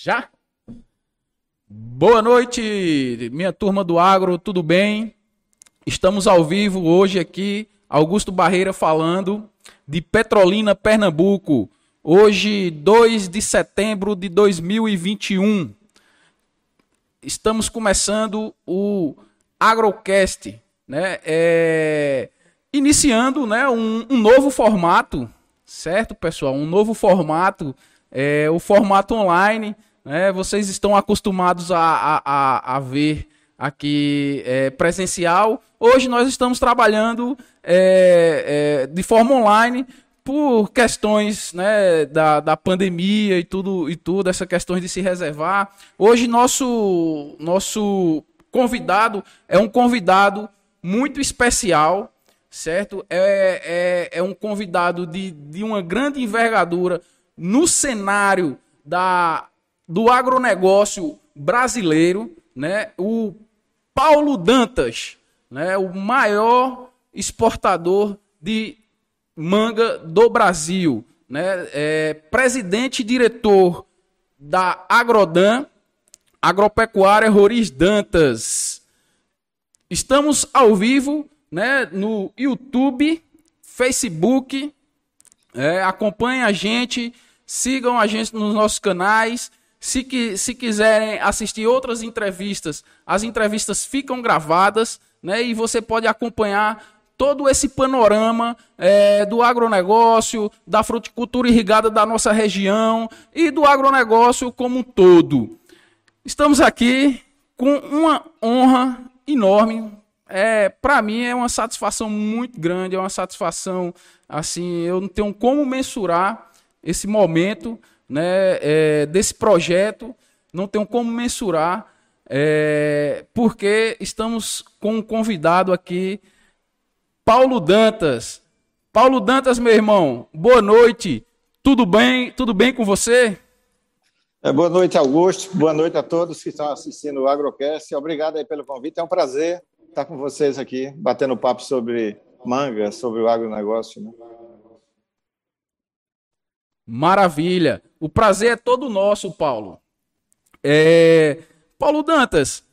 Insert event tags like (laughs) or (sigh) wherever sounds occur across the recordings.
Já? Boa noite, minha turma do agro, tudo bem? Estamos ao vivo hoje aqui, Augusto Barreira falando de Petrolina, Pernambuco. Hoje, 2 de setembro de 2021. Estamos começando o Agrocast, né? É... Iniciando né, um, um novo formato, certo, pessoal? Um novo formato, é, o formato online né? Vocês estão acostumados a, a, a ver aqui é, presencial. Hoje nós estamos trabalhando é, é, de forma online por questões né, da, da pandemia e tudo, e tudo, essa questão de se reservar. Hoje nosso, nosso convidado é um convidado muito especial, certo? É, é, é um convidado de, de uma grande envergadura no cenário da do agronegócio brasileiro, né? O Paulo Dantas, né? O maior exportador de manga do Brasil, né? É, presidente e diretor da Agrodan, Agropecuária Roriz Dantas. Estamos ao vivo, né? No YouTube, Facebook. É, acompanhem a gente, sigam a gente nos nossos canais se, que, se quiserem assistir outras entrevistas, as entrevistas ficam gravadas, né? E você pode acompanhar todo esse panorama é, do agronegócio, da fruticultura irrigada da nossa região e do agronegócio como um todo. Estamos aqui com uma honra enorme. É, para mim é uma satisfação muito grande, é uma satisfação assim, eu não tenho como mensurar esse momento né, é, desse projeto, não tenho como mensurar, é, porque estamos com um convidado aqui, Paulo Dantas. Paulo Dantas, meu irmão, boa noite. Tudo bem? Tudo bem com você? É, boa noite, Augusto. Boa noite a todos que estão assistindo o Agrocast. Obrigado aí pelo convite. É um prazer estar com vocês aqui, batendo papo sobre manga, sobre o agronegócio. Né? Maravilha. O prazer é todo nosso, Paulo. É... Paulo Dantas,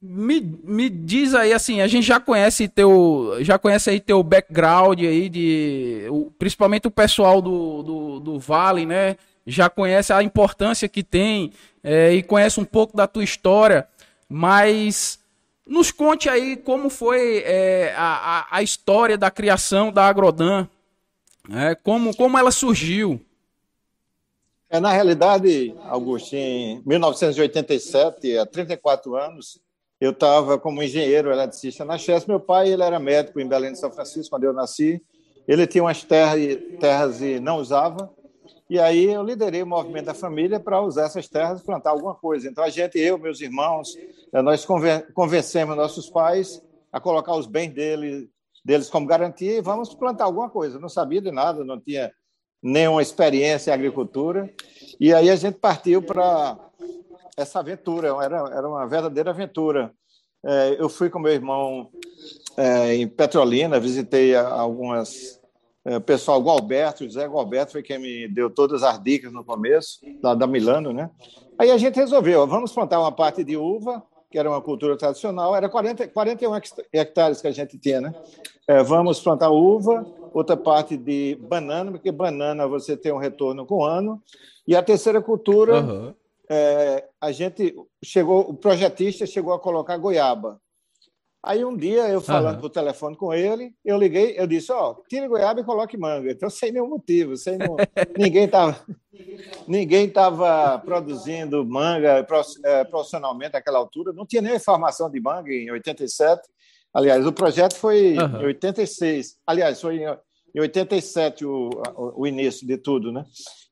me, me diz aí assim, a gente já conhece teu, já conhece aí teu background aí de, principalmente o pessoal do, do, do Vale, né? Já conhece a importância que tem é, e conhece um pouco da tua história, mas nos conte aí como foi é, a, a, a, história da criação da Agrodan, né? como, como ela surgiu. É, na realidade, Augusto, em 1987, há 34 anos, eu estava como engenheiro eletricista na Chess. Meu pai ele era médico em Belém de São Francisco, quando eu nasci. Ele tinha umas terras, terras e não usava. E aí eu liderei o movimento da família para usar essas terras e plantar alguma coisa. Então a gente, eu, meus irmãos, eh, nós convencemos nossos pais a colocar os bens dele, deles como garantia e vamos plantar alguma coisa. não sabia de nada, não tinha nenhuma experiência em agricultura. E aí a gente partiu para essa aventura, era, era uma verdadeira aventura. É, eu fui com meu irmão é, em Petrolina, visitei algumas é, pessoal, Gualberto, José Gualberto foi quem me deu todas as dicas no começo, lá da Milano, né? Aí a gente resolveu, vamos plantar uma parte de uva, que era uma cultura tradicional, era 40, 41 hectares que a gente tinha, né? É, vamos plantar uva, outra parte de banana, porque banana você tem um retorno com ano, e a terceira cultura, uhum. é, a gente chegou, o projetista chegou a colocar goiaba. Aí um dia eu falando uhum. por telefone com ele, eu liguei, eu disse, ó, oh, tire goiaba e coloque manga. Então sem nenhum motivo, sem nenhum... (laughs) ninguém estava ninguém tava produzindo manga é, profissionalmente naquela altura, não tinha nem formação de manga em 87. Aliás, o projeto foi uhum. em 86. Aliás, foi em 87 o, o início de tudo, né?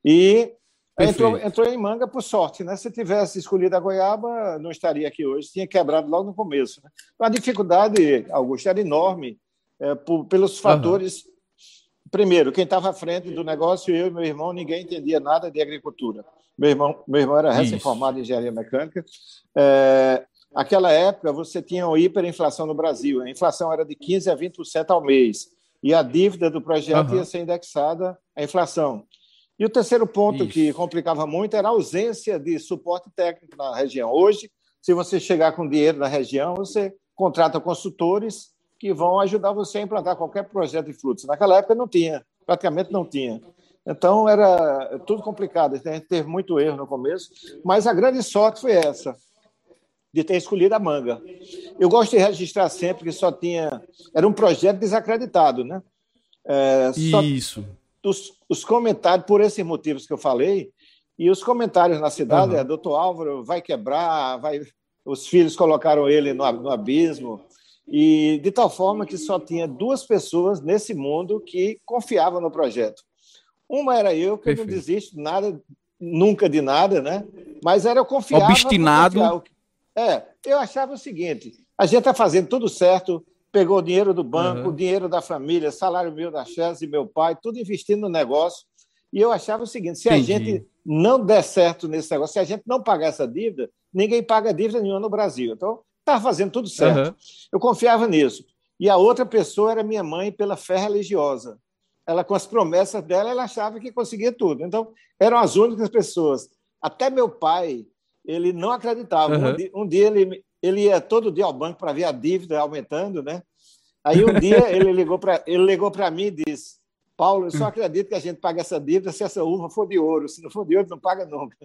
E entrou, entrou, em manga por sorte, né? Se tivesse escolhido a goiaba, não estaria aqui hoje, tinha quebrado logo no começo. Né? A dificuldade, Augusto, era enorme é, por, pelos fatores. Uhum. Primeiro, quem estava à frente do negócio, eu e meu irmão, ninguém entendia nada de agricultura. Meu irmão, meu irmão era recém-formado em engenharia mecânica. É, aquela época, você tinha uma hiperinflação no Brasil. A inflação era de 15% a 20% ao mês e a dívida do projeto uhum. ia ser indexada à inflação. E o terceiro ponto Isso. que complicava muito era a ausência de suporte técnico na região. Hoje, se você chegar com dinheiro na região, você contrata consultores que vão ajudar você a implantar qualquer projeto de frutos. Naquela época não tinha, praticamente não tinha. Então era tudo complicado, a gente teve muito erro no começo, mas a grande sorte foi essa, de ter escolhido a manga. Eu gosto de registrar sempre que só tinha. Era um projeto desacreditado, né? É, Isso. Os, os, comentários, por esses motivos que eu falei, e os comentários na cidade uhum. é: doutor Álvaro vai quebrar, vai... os filhos colocaram ele no, no abismo. E de tal forma que só tinha duas pessoas nesse mundo que confiavam no projeto. Uma era eu, que Perfeito. não desisto nada, nunca de nada, né? Mas era eu confiava. Obstinado. É, eu achava o seguinte: a gente está fazendo tudo certo, pegou o dinheiro do banco, uhum. o dinheiro da família, salário meu da Chelsea e meu pai, tudo investindo no negócio. E eu achava o seguinte: se Entendi. a gente não der certo nesse negócio, se a gente não pagar essa dívida, ninguém paga dívida nenhuma no Brasil. Então, estava fazendo tudo certo. Uhum. Eu confiava nisso. E a outra pessoa era minha mãe pela fé religiosa. Ela, com as promessas dela, ela achava que conseguia tudo. Então, eram as únicas pessoas. Até meu pai, ele não acreditava. Uhum. Um, dia, um, dia, ele, ele ia todo dia ao banco para ver a dívida aumentando, né? Aí um dia (laughs) ele ligou para ele ligou para mim e disse: Paulo, eu só acredito que a gente paga essa dívida se essa uva for de ouro. Se não for de ouro, não paga nunca.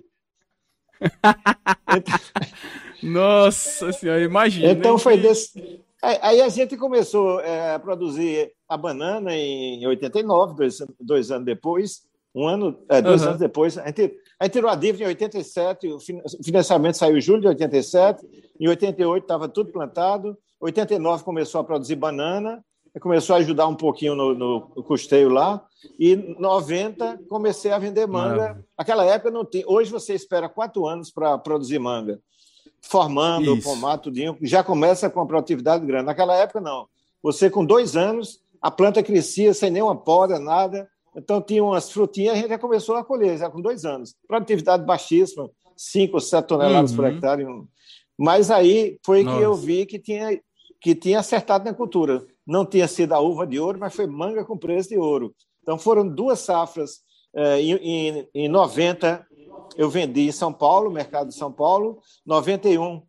(laughs) Nossa senhora, imagina. Então foi desse. Aí a gente começou é, a produzir a banana em 89, dois, dois anos depois. Um ano, é, dois uhum. anos depois, a gente, a gente tirou a dívida em 87, o financiamento saiu em julho de 87, em 88 estava tudo plantado, 89 começou a produzir banana, começou a ajudar um pouquinho no, no custeio lá, e 90 comecei a vender manga. Aquela época não tinha. Hoje você espera quatro anos para produzir manga, formando o pomar, tudinho, já começa com uma produtividade grande. Naquela época não. Você com dois anos a planta crescia sem nenhuma poda, nada. Então tinha umas frutinhas, a gente já começou a colher já com dois anos. Produtividade baixíssima, 5 ou 7 toneladas uhum. por hectare. Mas aí foi Nossa. que eu vi que tinha que tinha acertado na cultura. Não tinha sido a uva de ouro, mas foi manga com preço de ouro. Então foram duas safras. Eh, em, em 90, eu vendi em São Paulo, mercado de São Paulo. 91,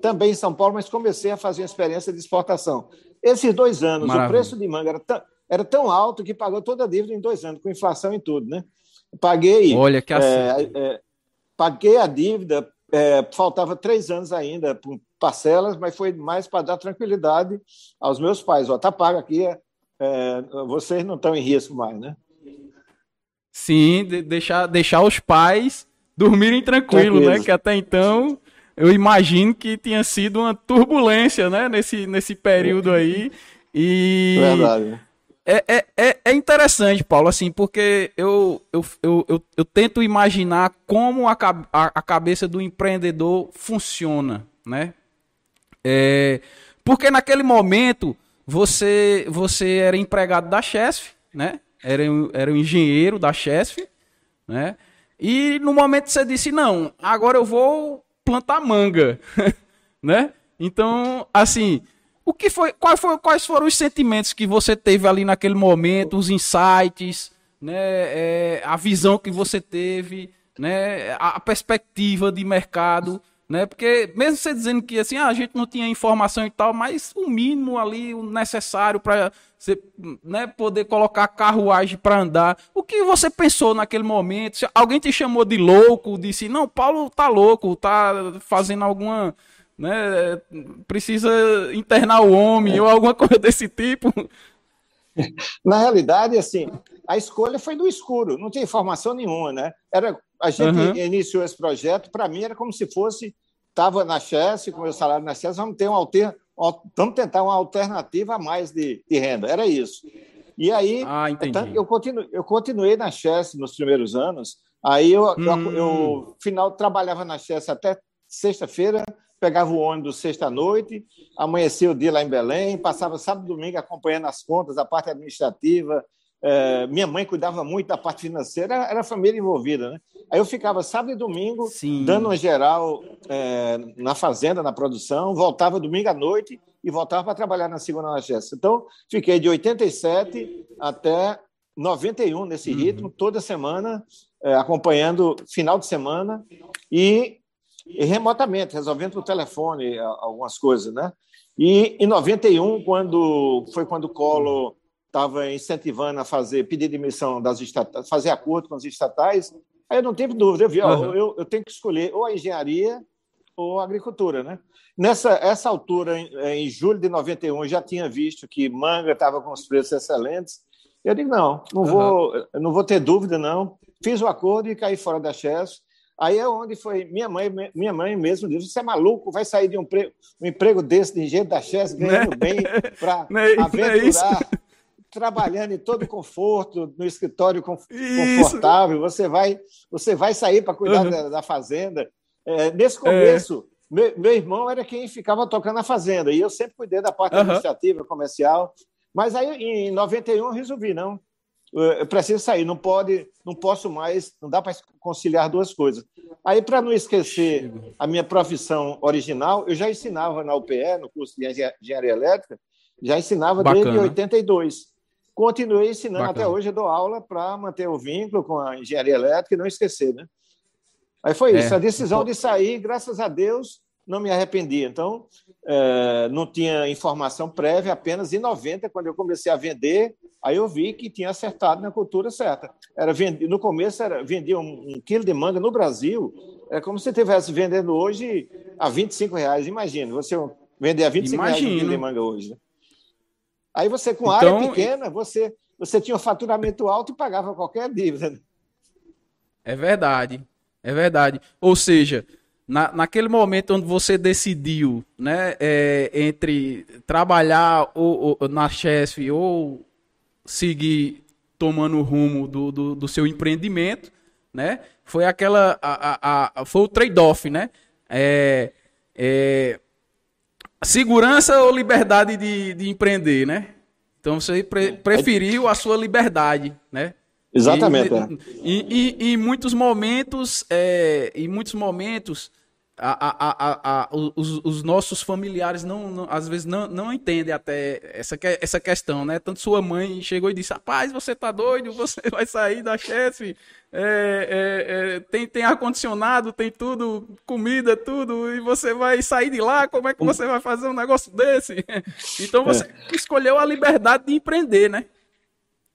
também em São Paulo, mas comecei a fazer uma experiência de exportação. Esses dois anos, Maravilha. o preço de manga era tão, era tão alto que pagou toda a dívida em dois anos, com inflação e tudo, né? Paguei. Olha que é, é, Paguei a dívida, é, faltava três anos ainda por parcelas, mas foi mais para dar tranquilidade aos meus pais. Ó, tá pago aqui, é, é, vocês não estão em risco mais, né? Sim, de deixar, deixar os pais dormirem tranquilo, né? Que até então eu imagino que tinha sido uma turbulência, né? Nesse, nesse período aí. E. Verdade. É, é, é, é interessante, Paulo, assim, porque eu, eu, eu, eu, eu tento imaginar como a, a, a cabeça do empreendedor funciona, né? É, porque naquele momento você você era empregado da Chesf, né? Era, era um engenheiro da Chesf, né? E no momento você disse, não, agora eu vou plantar manga, (laughs) né? Então, assim, o que foi, qual foi, quais foram os sentimentos que você teve ali naquele momento, os insights, né, é, a visão que você teve, né, a perspectiva de mercado, né? Porque mesmo você dizendo que assim, ah, a gente não tinha informação e tal, mas o mínimo ali, o necessário para você, né, poder colocar carruagem para andar. O que você pensou naquele momento? Alguém te chamou de louco, disse: "Não, Paulo tá louco, tá fazendo alguma né, precisa internar o homem é. ou alguma coisa desse tipo?" Na realidade, assim, a escolha foi do escuro, não tinha informação nenhuma, né? Era a gente uhum. iniciou esse projeto, para mim era como se fosse, estava na Chess, com meu salário na Chess, vamos ter um alter, vamos tentar uma alternativa a mais de, de renda, era isso. E aí, ah, eu, continu, eu continuei na Chess nos primeiros anos, aí eu, hum. eu, eu final, trabalhava na Chess até sexta-feira, pegava o ônibus sexta-noite, amanhecia o dia lá em Belém, passava sábado e domingo acompanhando as contas, a parte administrativa, é, minha mãe cuidava muito da parte financeira, era, família envolvida, né? Aí eu ficava sábado e domingo Sim. dando uma geral é, na fazenda, na produção, voltava domingo à noite e voltava para trabalhar na segunda na Jéssica. Então, fiquei de 87 até 91 nesse uhum. ritmo, toda semana, é, acompanhando final de semana e, e, remotamente, resolvendo por telefone algumas coisas, né? E em 91, quando foi quando o Collor estava incentivando a fazer pedir demissão das estatais, fazer acordo com as estatais, aí eu não tive dúvida, eu vi, uhum. ó, eu, eu tenho que escolher ou a engenharia ou a agricultura, né? Nessa essa altura, em, em julho de 91, eu já tinha visto que manga estava com os preços excelentes. Eu digo, não, não, uhum. vou, não vou ter dúvida, não. Fiz o acordo e caí fora da Chess. Aí é onde foi. Minha mãe, minha mãe mesmo disse: você é maluco, vai sair de um, pre, um emprego desse de engenheiro da Chess, ganhando né? bem, (laughs) para é aventurar, é trabalhando em todo conforto, no escritório confortável. Isso. Você vai, você vai sair para cuidar uhum. da, da, fazenda. É, nesse começo, é. meu, meu, irmão era quem ficava tocando a fazenda, e eu sempre cuidei da parte uhum. administrativa, comercial. Mas aí, em 91, eu resolvi, não. Eu preciso sair, não pode, não posso mais, não dá para conciliar duas coisas. Aí, para não esquecer a minha profissão original, eu já ensinava na UPE, no curso de engenharia elétrica, já ensinava Bacana. desde 82. Continuei ensinando Bacana. até hoje, eu dou aula para manter o vínculo com a engenharia elétrica e não esquecer, né? Aí foi é. isso, a decisão de sair, graças a Deus, não me arrependi. Então, é, não tinha informação prévia, apenas em 90, quando eu comecei a vender, aí eu vi que tinha acertado na cultura certa. Era no começo, era, vendia um, um quilo de manga no Brasil, é como se estivesse vendendo hoje a 25 reais. Imagina, você vender a 25 Imagino. reais um quilo de manga hoje. Aí você, com então, área pequena, você, você tinha um faturamento alto e pagava qualquer dívida. Né? É verdade. É verdade. Ou seja, na, naquele momento onde você decidiu, né, é, entre trabalhar ou, ou, na Chesf ou seguir tomando o rumo do, do, do, seu empreendimento, né, foi aquela, a, a, a foi o trade-off, né, é, é, segurança ou liberdade de, de empreender, né? Então você pre, preferiu a sua liberdade, né? Exatamente. E, e, e, em muitos momentos, é, em muitos momentos, a, a, a, os, os, nossos familiares não, não, às vezes não, não entendem até essa, essa questão, né? Tanto sua mãe chegou e disse: Rapaz, você tá doido, você (laughs) vai sair da chefe, é, é, é, tem, tem ar-condicionado, tem tudo, comida, tudo, e você vai sair de lá, como é que você vai fazer um negócio desse? (laughs) então você é. escolheu a liberdade de empreender, né?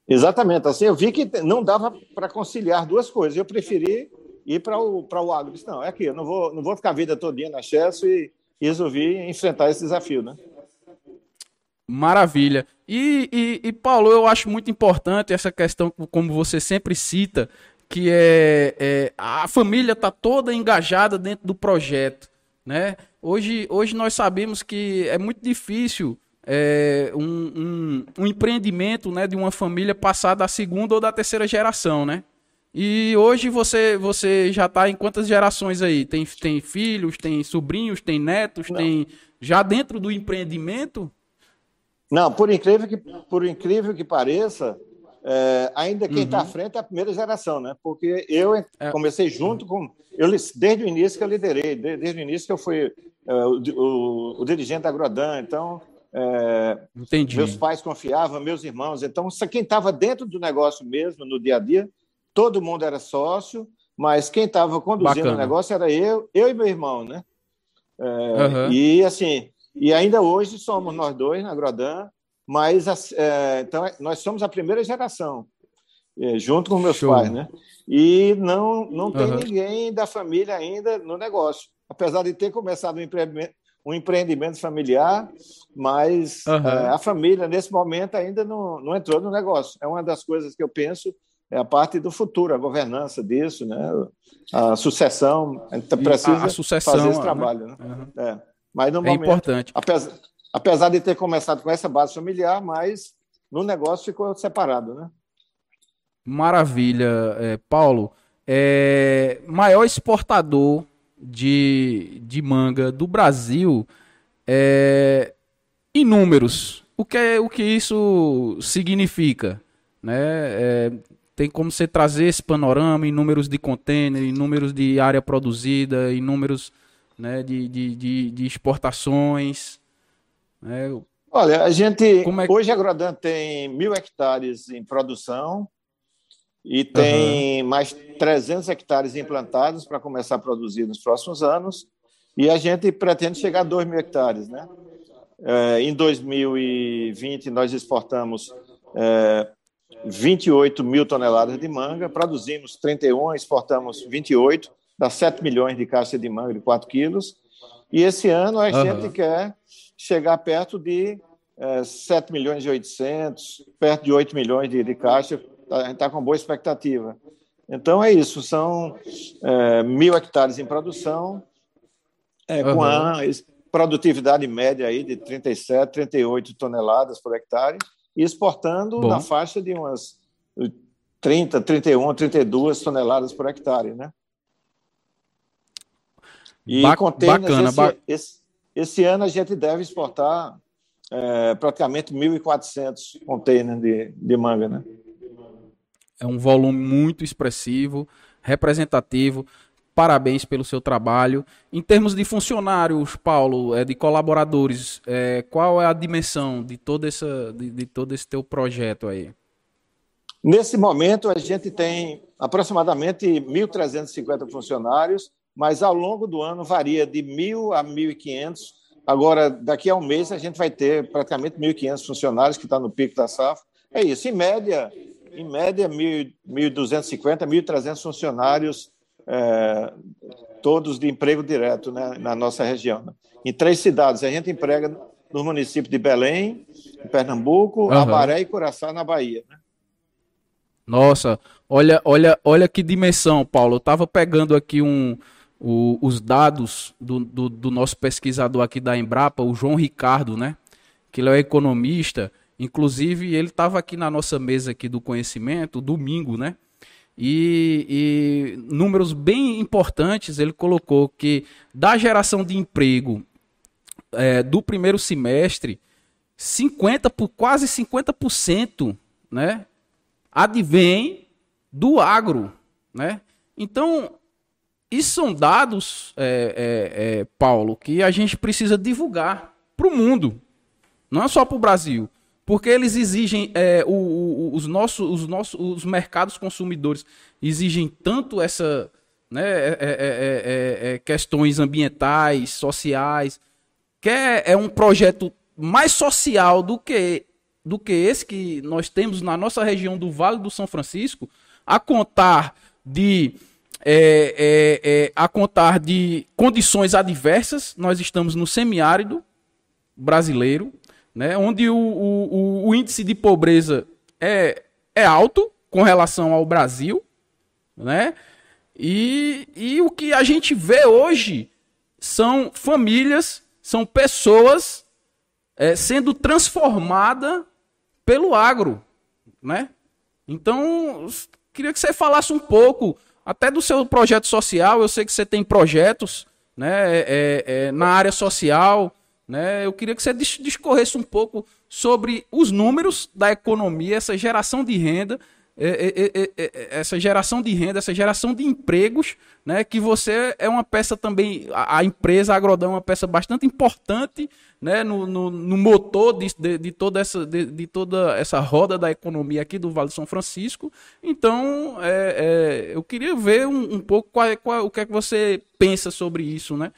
Exatamente, assim, eu vi que não dava para conciliar duas coisas, eu preferi ir para o, para o agro. Disse, não, é aqui, eu não vou, não vou ficar a vida todinha na Chesso e, e resolvi enfrentar esse desafio, né? Maravilha. E, e, e, Paulo, eu acho muito importante essa questão, como você sempre cita, que é, é a família está toda engajada dentro do projeto. Né? Hoje, hoje nós sabemos que é muito difícil é, um, um, um, empreendimento né, de uma família passar da segunda ou da terceira geração, né? E hoje você, você já está em quantas gerações aí? Tem, tem filhos, tem sobrinhos, tem netos, Não. tem já dentro do empreendimento? Não, por incrível que, por incrível que pareça, é, ainda quem está uhum. à frente é a primeira geração, né? Porque eu é. comecei junto com. Eu, desde o início que eu liderei, desde o início que eu fui é, o, o, o, dirigente da Grodan, então. É, meus pais confiavam, meus irmãos. Então, quem estava dentro do negócio mesmo, no dia a dia, todo mundo era sócio, mas quem estava conduzindo Bacana. o negócio era eu, eu e meu irmão, né? É, uhum. E assim, e ainda hoje somos nós dois na Grodan, mas é, então nós somos a primeira geração, é, junto com meus Show. pais, né? E não não tem uhum. ninguém da família ainda no negócio, apesar de ter começado um empreendimento, um empreendimento familiar, mas uhum. a família nesse momento ainda não, não entrou no negócio. É uma das coisas que eu penso é a parte do futuro, a governança disso, né? a sucessão. A gente precisa a, sucessão, fazer esse né? trabalho. Né? Uhum. É. Mas no é momento, importante. Apesar, apesar de ter começado com essa base familiar, mas no negócio ficou separado. Né? Maravilha, é, Paulo. É, maior exportador de, de manga do Brasil é, em números. O que, é, o que isso significa? Né? É, tem como você trazer esse panorama em números de container, em números de área produzida, em números né, de, de, de, de exportações. Né? Olha, a gente. É... Hoje a Grodan tem mil hectares em produção e tem uhum. mais 300 hectares implantados para começar a produzir nos próximos anos. E a gente pretende chegar a 2 mil hectares. Né? É, em 2020, nós exportamos é, 28 mil toneladas de manga, produzimos 31, exportamos 28, dá 7 milhões de caixas de manga de 4 quilos. E esse ano a uhum. gente quer chegar perto de é, 7 milhões e 800, perto de 8 milhões de, de caixas Tá, a gente está com boa expectativa. Então é isso, são é, mil hectares em produção, é, uhum. com a produtividade média aí de 37, 38 toneladas por hectare, e exportando Bom. na faixa de umas 30, 31, 32 toneladas por hectare, né? E ba bacana, esse, ba esse, esse, ano a gente deve exportar é, praticamente 1.400 containers de, de manga, né? É um volume muito expressivo, representativo. Parabéns pelo seu trabalho. Em termos de funcionários, Paulo, é, de colaboradores, é, qual é a dimensão de todo, essa, de, de todo esse teu projeto aí? Nesse momento, a gente tem aproximadamente 1.350 funcionários, mas ao longo do ano varia de 1.000 a 1.500. Agora, daqui a um mês, a gente vai ter praticamente 1.500 funcionários, que está no pico da safra. É isso, em média, em média, 1.250, 1.300 funcionários, é, todos de emprego direto né, na nossa região. Né? Em três cidades. A gente emprega no município de Belém, em Pernambuco, uhum. Abaré e Curaçá, na Bahia. Né? Nossa, olha, olha, olha que dimensão, Paulo. Eu estava pegando aqui um, o, os dados do, do, do, nosso pesquisador aqui da Embrapa, o João Ricardo, né? Que ele é economista. Inclusive, ele estava aqui na nossa mesa aqui do conhecimento, domingo, né? E, e, números bem importantes, ele colocou que da geração de emprego é, do primeiro semestre, 50 por quase 50%, né, advém do agro, né? Então, isso são dados, é, é, é Paulo, que a gente precisa divulgar para o mundo, não é só para o Brasil. Porque eles exigem, é, o, o, os, nossos, os nossos os mercados consumidores exigem tanto essa né, é, é, é, questões ambientais, sociais, que é, um projeto mais social do que, do que esse que nós temos na nossa região do Vale do São Francisco, a contar de é, é, é, a contar de condições adversas. Nós estamos no semiárido brasileiro, né, onde o, o, o índice de pobreza é, é alto com relação ao Brasil, né? E, e o que a gente vê hoje são famílias, são pessoas é, sendo transformadas pelo agro, né? Então, queria que você falasse um pouco até do seu projeto social. Eu sei que você tem projetos né, é, é, é na área social, né? Eu queria que você discorresse um pouco sobre os números da economia, essa geração de renda, é, é, é, essa geração de renda, essa geração de empregos, né? Que você é uma peça também, a, empresa a Agrodão é uma peça bastante importante, né? No, no, no motor de, de, de, toda essa, de, de, toda essa roda da economia aqui do Vale de São Francisco. Então, é, é, eu queria ver um, um pouco qual, qual, o que é que você pensa sobre isso, né?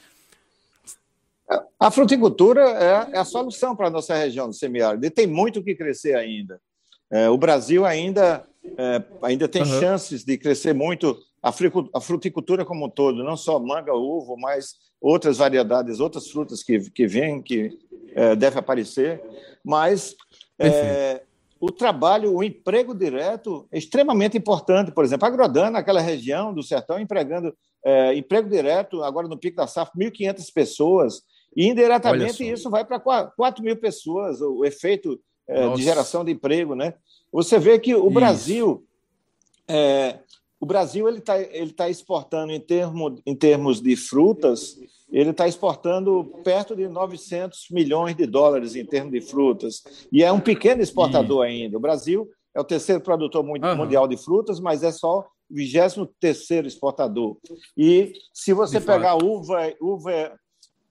A fruticultura é, é a solução para a nossa região do semiárido e tem muito que crescer ainda. É, o Brasil ainda, é, ainda tem uhum. chances de crescer muito a fruticultura como um todo, não só manga, uva, mas outras variedades, outras frutas que, que vêm, que é, devem aparecer. Mas é, o trabalho, o emprego direto é extremamente importante. Por exemplo, a Grodana, naquela região do sertão, empregando é, emprego direto, agora no pico da safra, 1.500 pessoas e indiretamente isso vai para 4 mil pessoas, o efeito é, de geração de emprego. Né? Você vê que o isso. Brasil. É, o Brasil ele está ele tá exportando em, termo, em termos de frutas, ele está exportando perto de 900 milhões de dólares em termos de frutas e é um pequeno exportador ainda. O Brasil é o terceiro produtor mundial uhum. de frutas, mas é só o 23 terceiro exportador. E se você de pegar fato. uva, uva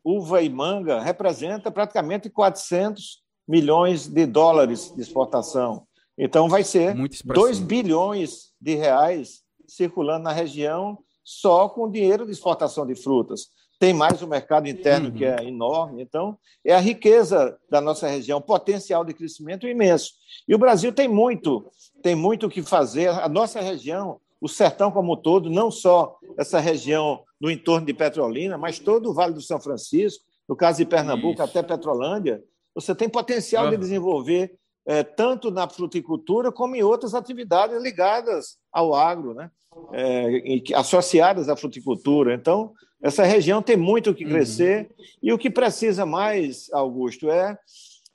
uva e manga representa praticamente 400 milhões de dólares de exportação. Então, vai ser 2 bilhões de reais circulando na região só com dinheiro de exportação de frutas. Tem mais o mercado interno, uhum. que é enorme. Então, é a riqueza da nossa região, potencial de crescimento imenso. E o Brasil tem muito, tem muito o que fazer. A nossa região, o sertão como um todo, não só essa região no entorno de Petrolina, mas todo o Vale do São Francisco, no caso de Pernambuco Isso. até Petrolândia, você tem potencial uhum. de desenvolver é, tanto na fruticultura como em outras atividades ligadas ao agro, né? É, associadas à fruticultura. Então, essa região tem muito o que uhum. crescer uhum. e o que precisa mais, Augusto, é,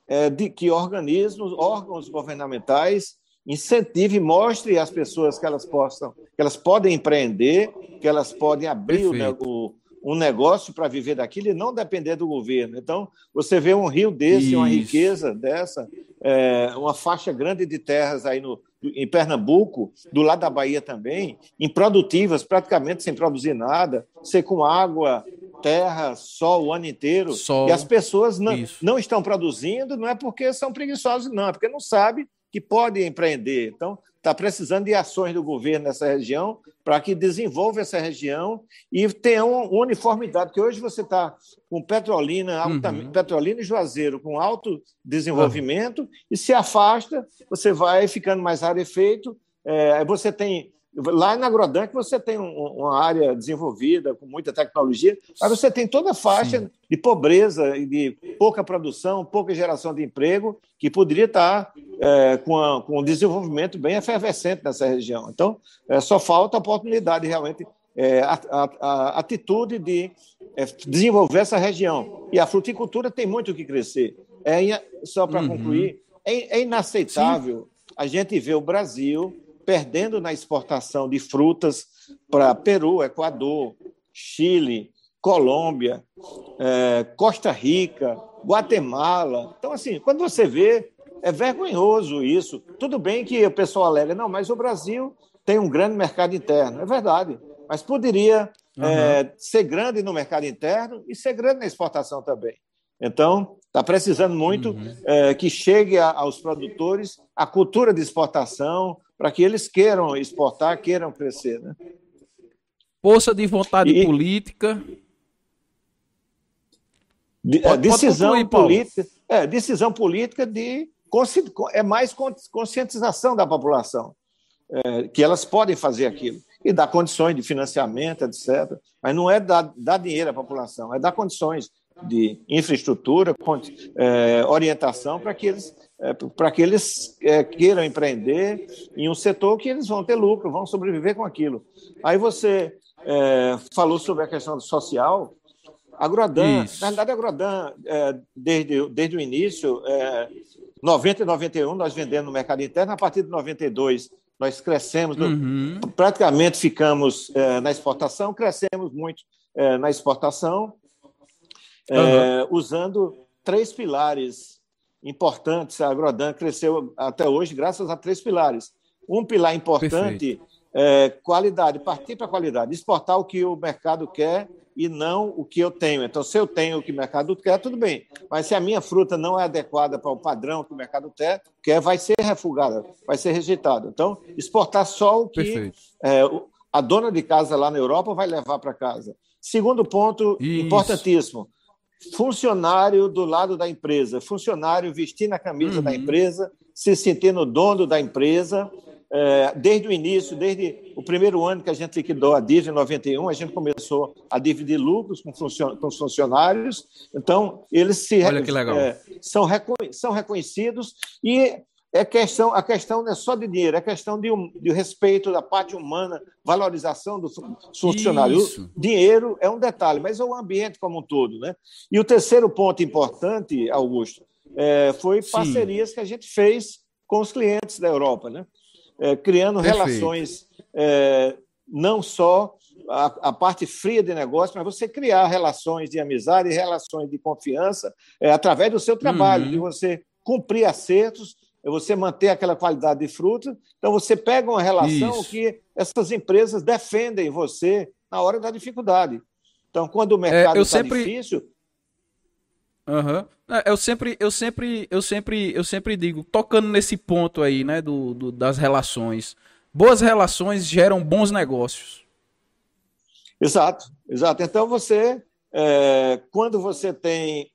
é de que organismos, órgãos governamentais incentive e mostre às pessoas que elas possam, que elas podem empreender, que elas podem abrir o, o, um negócio para viver daquilo e não depender do governo. Então, você vê um rio desse, Isso. uma riqueza dessa, é, uma faixa grande de terras aí no, em Pernambuco, do lado da Bahia também, improdutivas, praticamente sem produzir nada, ser com água, terra, sol o ano inteiro. Sol. E as pessoas não, não estão produzindo, não é porque são preguiçosos, não, é porque não sabem que podem empreender. Então, está precisando de ações do governo nessa região para que desenvolva essa região e tenha uma uniformidade, porque hoje você está com Petrolina, uhum. Petrolina e Juazeiro com alto desenvolvimento uhum. e se afasta, você vai ficando mais rarefeito, é, você tem Lá na Agrodank você tem um, uma área desenvolvida, com muita tecnologia, mas você tem toda a faixa Sim. de pobreza e de pouca produção, pouca geração de emprego, que poderia estar é, com, a, com um desenvolvimento bem efervescente nessa região. Então, é, só falta a oportunidade, realmente, é, a, a, a, atitude de é, desenvolver essa região. E a fruticultura tem muito o que crescer. É, só para uhum. concluir, é, é inaceitável Sim. a gente ver o Brasil perdendo na exportação de frutas para Peru, Equador, Chile, Colômbia, é, Costa Rica, Guatemala. Então, assim, quando você vê, é vergonhoso isso. Tudo bem que o pessoal alega, não, mas o Brasil tem um grande mercado interno. É verdade, mas poderia uhum. ser grande no mercado interno e ser grande na exportação também. Então, está precisando muito uhum. é, que chegue a, aos produtores a cultura de exportação, para que eles queiram exportar, queiram crescer. Né? Força de vontade e, política. De, pode, decisão pode concluir, política. É, decisão política de é mais conscientização da população, é, que elas podem fazer aquilo e dar condições de financiamento, etc. Mas não é dar, dar dinheiro à população, é dar condições de infraestrutura, é, orientação para que eles é, para que eles é, queiram empreender em um setor que eles vão ter lucro, vão sobreviver com aquilo. Aí você é, falou sobre a questão social. A Grodan, Isso. na verdade, a Grodan, é, desde, desde o início, é, 90 e 91, nós vendemos no mercado interno, a partir de 92, nós crescemos, uhum. praticamente ficamos é, na exportação, crescemos muito é, na exportação, uhum. usando três pilares importantes. A Agrodan cresceu até hoje graças a três pilares. Um pilar importante é qualidade, partir para a qualidade, exportar o que o mercado quer e não o que eu tenho. Então, se eu tenho o que o mercado quer, tudo bem. Mas se a minha fruta não é adequada para o padrão que o mercado quer, vai ser refugada, vai ser rejeitada. Então, exportar só o que é, a dona de casa lá na Europa vai levar para casa. Segundo ponto Isso. importantíssimo: funcionário do lado da empresa, funcionário vestindo a camisa uhum. da empresa, se sentindo dono da empresa. É, desde o início, desde o primeiro ano que a gente liquidou a dívida, em 91, a gente começou a dividir lucros com, os funcionários. Então, eles se, é, são, reco são reconhecidos e é questão, a questão não é só de dinheiro, é questão de, um, de respeito da parte humana, valorização do funcionário. Isso. dinheiro é um detalhe, mas é o ambiente como um todo. Né? E o terceiro ponto importante, Augusto, é, foi Sim. parcerias que a gente fez com os clientes da Europa, né? É, criando Perfeito. relações é, não só a, a, parte fria de negócio, mas você criar relações de amizade, relações de confiança é, através do seu trabalho, uhum. de você cumprir acertos é você manter aquela qualidade de fruta. Então, você pega uma relação Isso. que essas empresas defendem você na hora da dificuldade. Então, quando o mercado está é, sempre... difícil, Uhum. Eu sempre, eu sempre, eu sempre, eu sempre digo, tocando nesse ponto aí, né, do, do das relações. Boas relações geram bons negócios. Exato, exato. Então você, é, quando você tem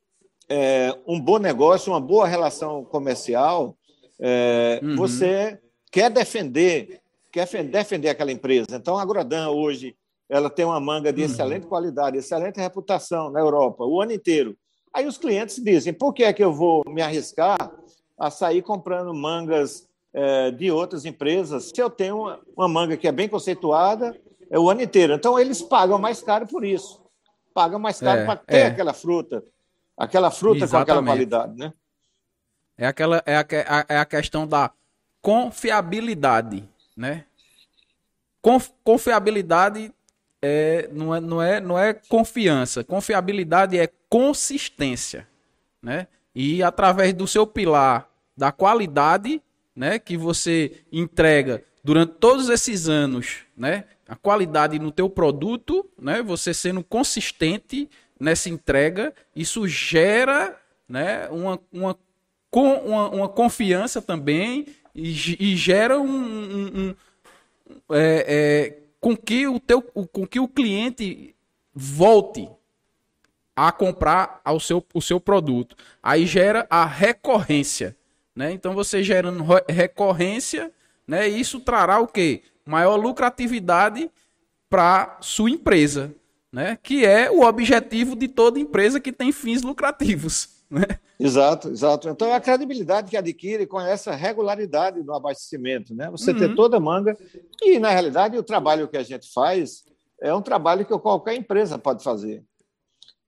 é, um bom negócio, uma boa relação comercial, é, uhum. você quer defender, quer defender aquela empresa. Então a Grodan hoje ela tem uma manga de uhum. excelente qualidade, excelente reputação na Europa, o ano inteiro. Aí os clientes dizem: por que é que eu vou me arriscar a sair comprando mangas é, de outras empresas se eu tenho uma, uma, manga que é bem conceituada é, o ano inteiro? Então eles pagam mais caro por isso. Pagam mais caro é, para ter é. aquela fruta, aquela fruta Exatamente. com aquela qualidade, né? É, aquela, é, a, é a questão da confiabilidade, né? Conf, confiabilidade é, não, é, não, é, não é confiança. Confiabilidade é consistência, né? E através do seu pilar da qualidade, né, que você entrega durante todos esses anos, né, a qualidade no teu produto, né, você sendo consistente nessa entrega, isso gera, né, uma, uma, uma, uma confiança também e, e gera um, um, um é, é, com que o teu, com que o cliente volte a comprar ao seu, o seu produto. Aí gera a recorrência, né? Então você gerando recorrência, né? Isso trará o quê? Maior lucratividade para sua empresa, né? Que é o objetivo de toda empresa que tem fins lucrativos. Né? Exato, exato. Então é a credibilidade que adquire com essa regularidade no abastecimento, né? Você uhum. ter toda a manga e na realidade o trabalho que a gente faz é um trabalho que qualquer empresa pode fazer.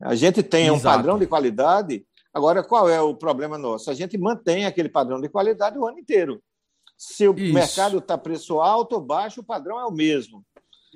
A gente tem Exato. um padrão de qualidade. Agora, qual é o problema nosso? A gente mantém aquele padrão de qualidade o ano inteiro. Se o Isso. mercado está preço alto ou baixo, o padrão é o mesmo.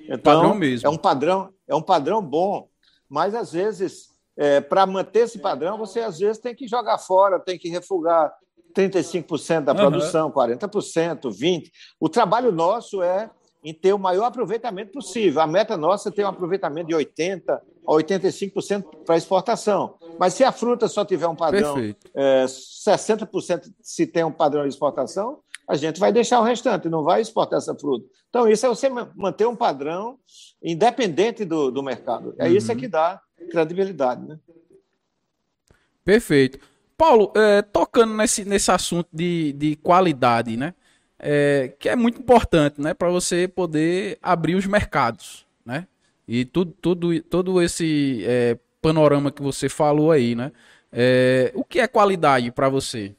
Então, padrão mesmo. é um padrão, é um padrão bom, mas às vezes é, para manter esse padrão, você às vezes tem que jogar fora, tem que refugar 35% da produção, uhum. 40%, 20%. O trabalho nosso é em ter o maior aproveitamento possível. A meta nossa é ter um aproveitamento de 80% a 85% para exportação. Mas se a fruta só tiver um padrão, é, 60% se tem um padrão de exportação, a gente vai deixar o restante, não vai exportar essa fruta. Então, isso é você manter um padrão independente do, do mercado. É uhum. isso é que dá credibilidade, né? Perfeito. Paulo, é, tocando nesse, nesse assunto de, de qualidade, né? É, que é muito importante, né? Para você poder abrir os mercados, né? E tudo, tudo, todo esse é, panorama que você falou aí, né? É, o que é qualidade para você?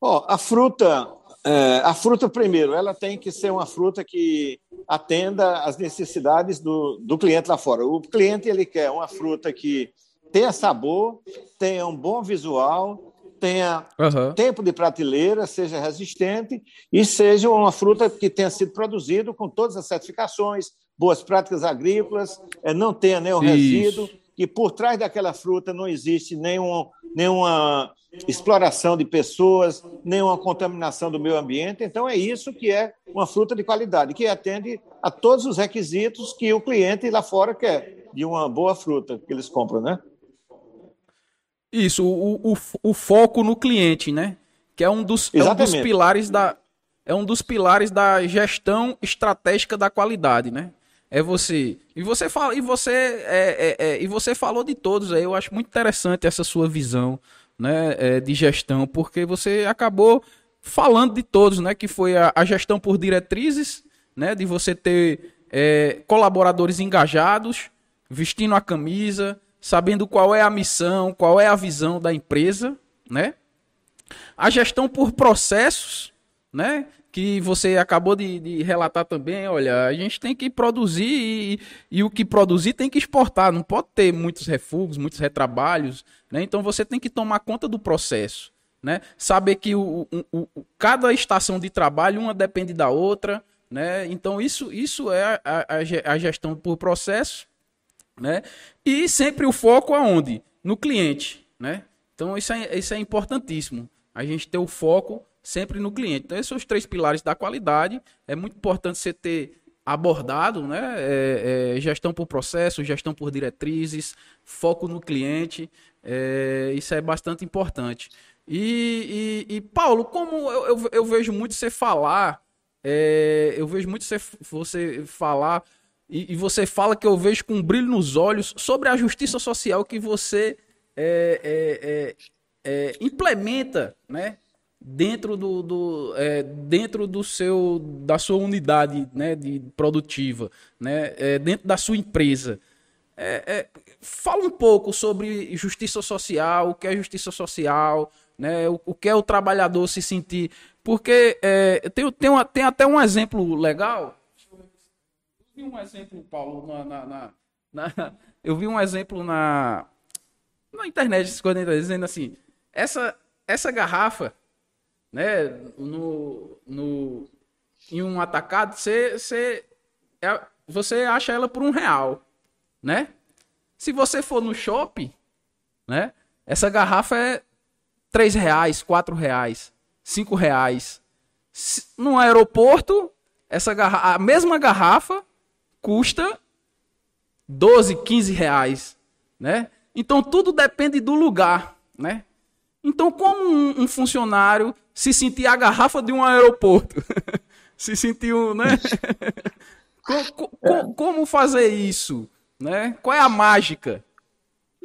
Oh, a fruta, é, a fruta primeiro, ela tem que ser uma fruta que atenda às necessidades do, do cliente lá fora. O cliente ele quer uma fruta que tenha sabor, tenha um bom visual, tenha uhum. tempo de prateleira, seja resistente e seja uma fruta que tenha sido produzido com todas as certificações, boas práticas agrícolas, é, não tenha nenhum Isso. resíduo e por trás daquela fruta não existe nenhum, nenhuma exploração de pessoas, nenhuma contaminação do meio ambiente. Então, é isso que é uma fruta de qualidade, que atende a todos os requisitos que o cliente lá fora quer de uma boa fruta que eles compram, né? Isso, o, o, o foco no cliente, né? Que é um dos, é um dos pilares da é um dos pilares da gestão estratégica da qualidade, né? É você e você fala e você é, é, é, e você falou de todos aí. Eu acho muito interessante essa sua visão né, é, de gestão, porque você acabou falando de todos, né, que foi a, a gestão por diretrizes, né, de você ter é, colaboradores engajados, vestindo a camisa, sabendo qual é a missão, qual é a visão da empresa, né? A gestão por processos, né? Que você acabou de, de, relatar também, olha, a gente tem que produzir e, e, o que produzir tem que exportar, não pode ter muitos refugos, muitos retrabalhos, né? Então você tem que tomar conta do processo, né? Saber que o, o, o cada estação de trabalho uma depende da outra, né? Então isso, isso é a, a, a gestão por processo, né? E sempre o foco aonde? No cliente, né? Então isso é, isso é importantíssimo. A gente ter o foco sempre no cliente. Então, esses são os três pilares da qualidade. É muito importante você ter abordado, né? É, é, gestão por processo, gestão por diretrizes, foco no cliente, é, isso é bastante importante. E, e, e Paulo, como eu, eu, eu, vejo muito você falar, é, eu vejo muito você, você falar, e, e, você fala que eu vejo com um brilho nos olhos sobre a justiça social que você é, é, implementa, né? Dentro do, do é, dentro do seu da sua unidade né, de produtiva né, é, dentro da sua empresa. É, é, fala um pouco sobre justiça social o que é justiça social né, o, o que é o trabalhador se sentir porque é, tem, tem, uma, tem até um exemplo legal. Eu vi um exemplo Paulo na, na, na, na eu vi um exemplo na na internet dizendo assim essa essa garrafa né, no, no, em um atacado, você, você, é, você acha ela por um real, né? Se você for no shopping, né, essa garrafa é três reais, quatro reais, cinco reais. No aeroporto, essa garrafa, a mesma garrafa custa 12, 15 reais, né? Então tudo depende do lugar, né? Então, como um, um funcionário se sentir a garrafa de um aeroporto, (laughs) se sentiu, né? (laughs) como, como, como, fazer isso? Né? Qual é a mágica?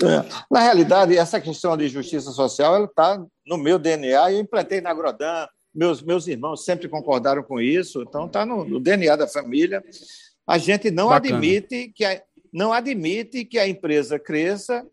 É. Na realidade, essa questão de justiça social está no meu DNA. Eu implantei na Agrodan, meus, meus irmãos sempre concordaram com isso, então está no, no, DNA da família. A gente não admite que a, não admite que a empresa cresça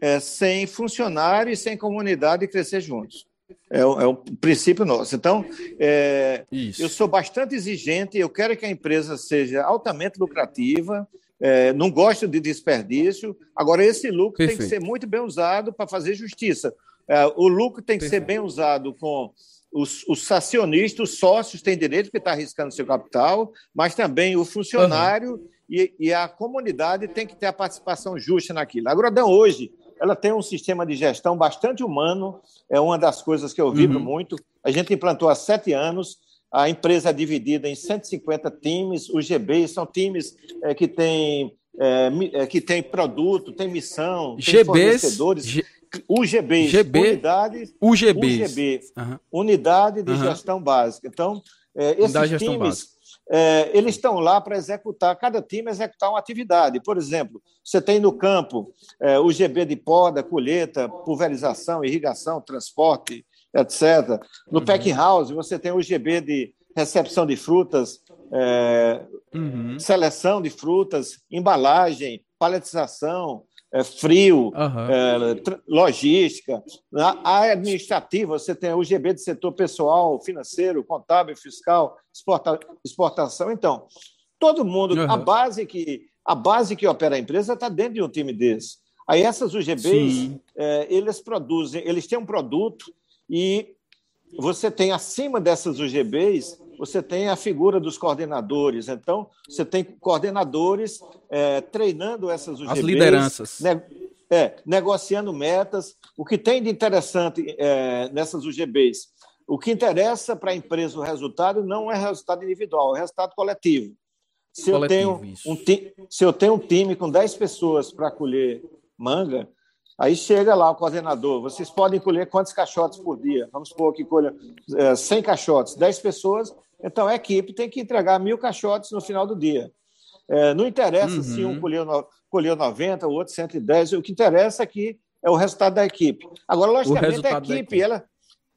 é, sem funcionário e sem comunidade crescer juntos. É o, é o princípio nosso. Então, é, eu sou bastante exigente, eu quero que a empresa seja altamente lucrativa, é, não gosto de desperdício. Agora, esse lucro Perfeito. tem que ser muito bem usado para fazer justiça. É, o lucro tem que Perfeito. ser bem usado com os, os acionistas, os sócios têm direito, porque está arriscando seu capital, mas também o funcionário uhum. e, e, a comunidade tem que ter a participação justa naquilo. A Agrodão hoje ela tem um sistema de gestão bastante humano, é uma das coisas que eu vibro uhum. muito. A gente implantou há sete anos, a empresa é dividida em 150 times, os GBs são times é, que têm é, é, que tem produto, tem missão, GBs, tem fornecedores. G... UGBs, GB, unidades, UGBs. UGB, uhum. unidade de uhum. gestão básica. Então, é, esses times é, eles estão lá para executar, cada time executar uma atividade. Por exemplo, você tem no campo é, o GB de poda, colheita, pulverização, irrigação, transporte, etc. No uhum. packing house, você tem o GB de recepção de frutas, é, uhum. seleção de frutas, embalagem, paletização, é, frio, uhum. logística. A administrativa, você tem o GB de setor pessoal, financeiro, contábil, fiscal, exporta, exportação. Então, todo mundo, uhum. a base que a base que opera a empresa está dentro de um time desse. Aí essas UGBs, é, eles produzem, eles têm um produto e você tem acima dessas UGBs você tem a figura dos coordenadores. Então, você tem coordenadores é, treinando essas UGBs. As lideranças. Ne é, negociando metas. O que tem de interessante é, nessas UGBs? O que interessa para a empresa o resultado não é resultado individual, é resultado coletivo. Se, coletivo, eu, tenho um, se eu tenho um time com 10 pessoas para colher manga, Aí chega lá o coordenador, vocês podem colher quantos caixotes por dia? Vamos supor que colha é, 100 caixotes, 10 pessoas, então, a equipe tem que entregar mil caixotes no final do dia. É, não interessa uhum. se um colheu, colheu 90, o outro 110, o que interessa é que é o resultado da equipe. Agora, logicamente, a equipe, equipe, Ela,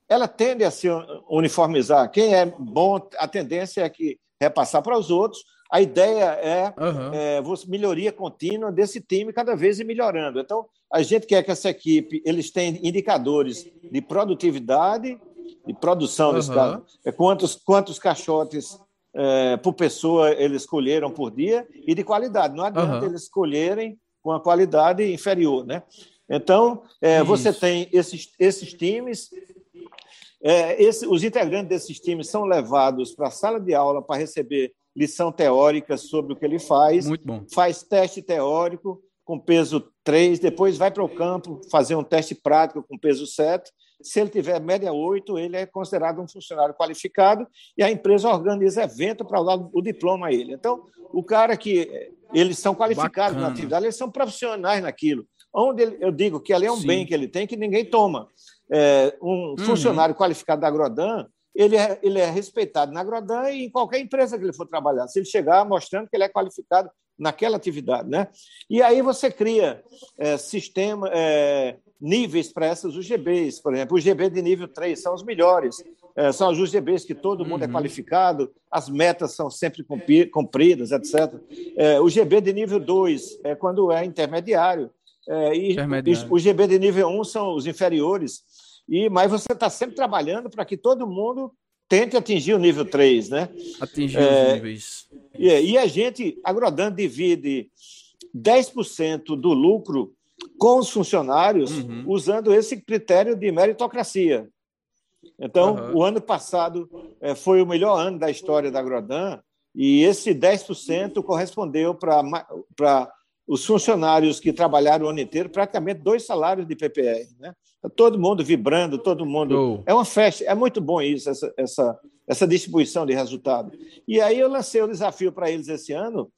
ela tende a se uniformizar. Quem é bom, a tendência é que repassar para os outros. A ideia é, uhum. é melhoria contínua desse time, cada vez melhorando. Então, a gente quer que essa equipe eles tenham indicadores de produtividade de produção, nesse caso. É quantos, quantos caixotes é, por pessoa eles colheram por dia e de qualidade. Não adianta uhum. eles colherem com a qualidade inferior. Né? Então, é, você tem esses, esses times. É, esse, os integrantes desses times são levados para a sala de aula para receber lição teórica sobre o que ele faz, faz teste teórico com peso 3, depois vai para o campo fazer um teste prático com peso 7 Se ele tiver média 8, ele é considerado um funcionário qualificado e a empresa organiza evento para dar o diploma a ele. Então, o cara que eles são qualificados Bacana. na atividade, eles são profissionais naquilo. Onde ele, eu digo que ali é um Sim. bem que ele tem que ninguém toma. É, um uhum. funcionário qualificado da Agrodan, ele é, ele é respeitado na Agrodan e em qualquer empresa que ele for trabalhar, se ele chegar mostrando que ele é qualificado naquela atividade. Né? E aí você cria é, sistema, é, níveis para essas UGBs. Por exemplo, o GB de nível 3 são os melhores, é, são as UGBs que todo mundo é uhum. é qualificado, as metas são sempre cumpridas, etc. É, o GB de nível 2 é quando é intermediário, e, intermediário. o GB de nível 1 são os inferiores. E, mas você está sempre trabalhando para que todo mundo tente atingir o nível 3, né? Atingir é, os níveis. E, e a gente, a Grodan divide 10% do lucro com os funcionários uhum. usando esse critério de meritocracia. Então, uhum. o ano passado é, foi o melhor ano da história da Grodan e esse 10% correspondeu para os funcionários que trabalharam o ano inteiro, praticamente dois salários de PPR. Né? Tá todo mundo vibrando, todo mundo. Oh. É uma festa, é muito bom isso, essa, essa, essa distribuição de resultado. E aí eu lancei o desafio para eles esse ano,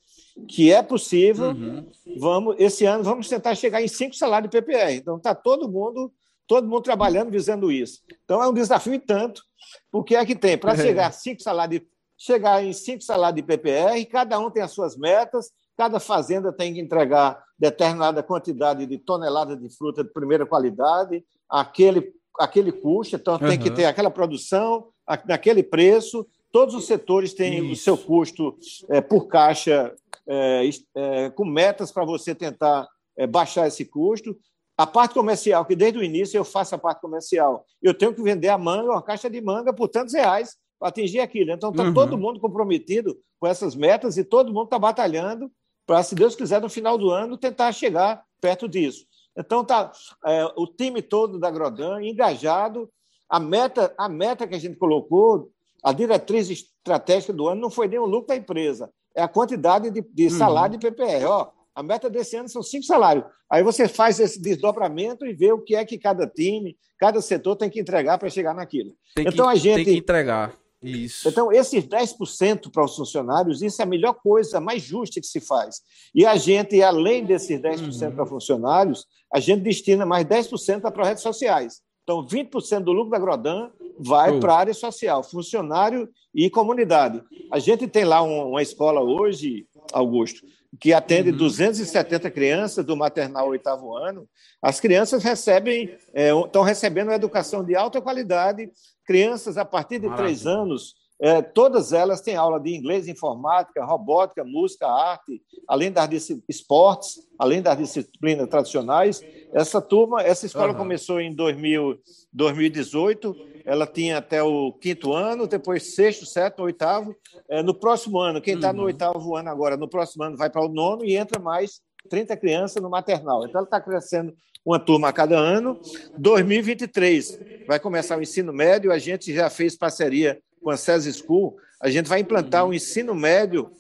que é possível. Uhum. Vamos, esse ano vamos tentar chegar em cinco salários de PPR. Então está todo mundo, todo mundo trabalhando visando isso. Então é um desafio e tanto, porque é que tem para (laughs) chegar a cinco salários chegar em cinco salários de PPR, cada um tem as suas metas, cada fazenda tem que entregar determinada quantidade de toneladas de fruta de primeira qualidade, aquele, aquele custo, então tem uhum. que ter aquela produção, naquele preço. Todos os setores têm Isso. o seu custo é, por caixa, é, é, com metas para você tentar é, baixar esse custo. A parte comercial, que desde o início eu faço a parte comercial, eu tenho que vender a manga, uma caixa de manga, por tantos reais para atingir aquilo. Então, está uhum. todo mundo comprometido com essas metas e todo mundo está batalhando para, se Deus quiser, no final do ano, tentar chegar perto disso. Então, tá é, o time todo da Grodan engajado. A meta, a meta que a gente colocou, a diretriz estratégica do ano, não foi nem o lucro da empresa, é a quantidade de, de uhum. salário de PPR. Ó, a meta desse ano são cinco salários. Aí você faz esse desdobramento e vê o que é que cada time, cada setor tem que entregar para chegar naquilo. Tem então que, a gente tem que entregar. Isso. Então, esses 10% para os funcionários, isso é a melhor coisa, a mais justa que se faz. E a gente, além desses 10% uhum. para funcionários, a gente destina mais 10% para projetos sociais. Então, 20% do lucro da Grodan vai para a área social, funcionário e comunidade. A gente tem lá uma escola hoje, Augusto, que atende uhum. 270 crianças do maternal oitavo ano. As crianças recebem, é, estão recebendo educação de alta qualidade, Crianças a partir de três anos, é, todas elas têm aula de inglês, informática, robótica, música, arte, além das esportes, além das disciplinas tradicionais. Essa turma, essa escola uhum. começou em 2000, 2018, ela tinha até o quinto ano, depois sexto, sétimo, oitavo. É, no próximo ano, quem está uhum. no oitavo ano agora, no próximo ano vai para o nono e entra mais 30 crianças no maternal. Então, ela está crescendo uma turma a cada ano. 2023 vai começar o ensino médio, a gente já fez parceria com a SES School, a gente vai implantar um ensino médio,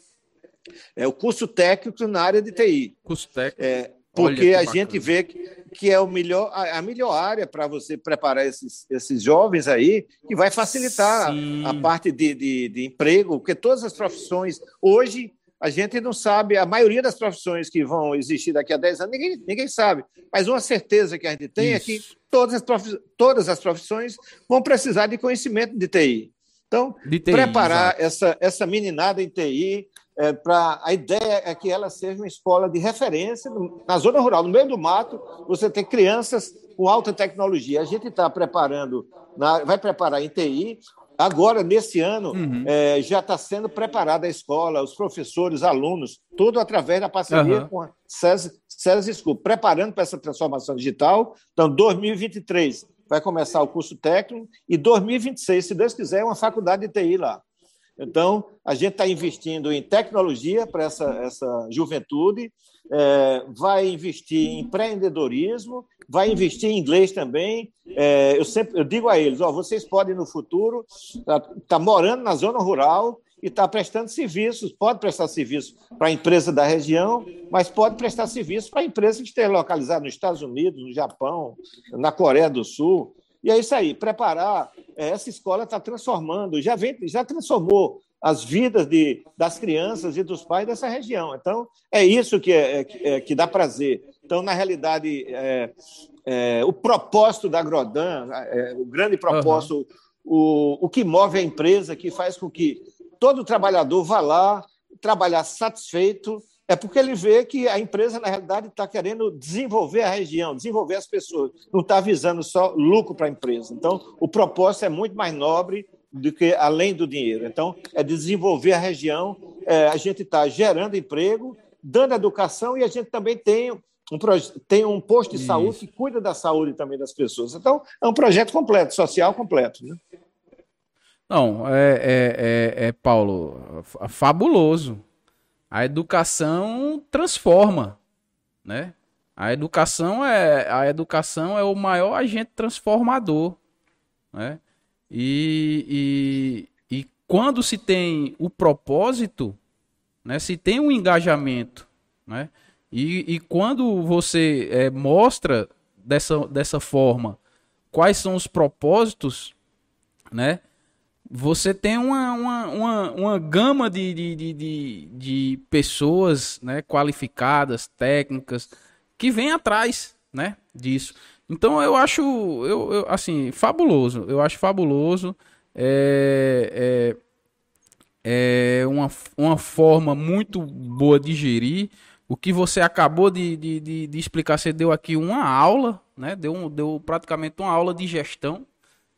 é, o curso técnico na área de TI. Curso técnico. É, porque a gente vê que, que é o melhor, a, a melhor área para você preparar esses, esses jovens aí, que vai facilitar a, a, parte de, de, de emprego, porque todas as profissões hoje a gente não sabe, a maioria das profissões que vão existir daqui a 10 anos, ninguém, ninguém sabe. Mas uma certeza que a gente tem Isso. é que todas as, todas as profissões vão precisar de conhecimento de TI. Então, TI, preparar essa, essa meninada em TI, é, para a ideia é que ela seja uma escola de referência na zona rural, no meio do mato, você tem crianças com alta tecnologia. A gente está preparando, na, vai preparar em TI Agora, nesse ano, uhum. é, já está sendo preparada a escola, os professores, alunos, tudo através da parceria uhum. com a SES School, preparando para essa transformação digital. Então, 2023 vai começar o curso técnico e 2026, se Deus quiser, uma faculdade de TI lá. Então, a gente está investindo em tecnologia para essa, essa juventude, é, vai investir em empreendedorismo, vai investir em inglês também. É, eu sempre eu digo a eles: ó, vocês podem no futuro estar tá, tá morando na zona rural e estar tá prestando serviços, pode prestar serviço para a empresa da região, mas pode prestar serviço para a empresa que esteja localizada nos Estados Unidos, no Japão, na Coreia do Sul. E é isso aí, preparar. É, essa escola está transformando, já, vem, já transformou as vidas de, das crianças e dos pais dessa região. Então, é isso que, é, é, que dá prazer. Então, na realidade, é, é, o propósito da Grodan, é, o grande propósito, uhum. o, o que move a empresa, que faz com que todo trabalhador vá lá trabalhar satisfeito, é porque ele vê que a empresa, na realidade, está querendo desenvolver a região, desenvolver as pessoas, não está visando só lucro para a empresa. Então, o propósito é muito mais nobre do que além do dinheiro. Então, é desenvolver a região, é, a gente está gerando emprego, dando educação e a gente também tem um, tem um posto de Isso. saúde que cuida da saúde também das pessoas. Então, é um projeto completo, social completo. Né? Não, é, é, é, é, Paulo, fabuloso. A educação transforma, né? A educação é a educação é o maior agente transformador, né? E, e, e quando se tem o propósito, né? Se tem um engajamento, né? E, e quando você é, mostra dessa, dessa forma quais são os propósitos, né? Você tem uma, uma, uma, uma gama de, de, de, de, pessoas né, qualificadas, técnicas, que vem atrás né, disso. Então eu acho, eu, eu, assim, fabuloso. Eu acho fabuloso. É, é, é uma, uma forma muito boa de gerir. O que você acabou de, de, de, de explicar, você deu aqui uma aula, né? Deu, deu praticamente uma aula de gestão,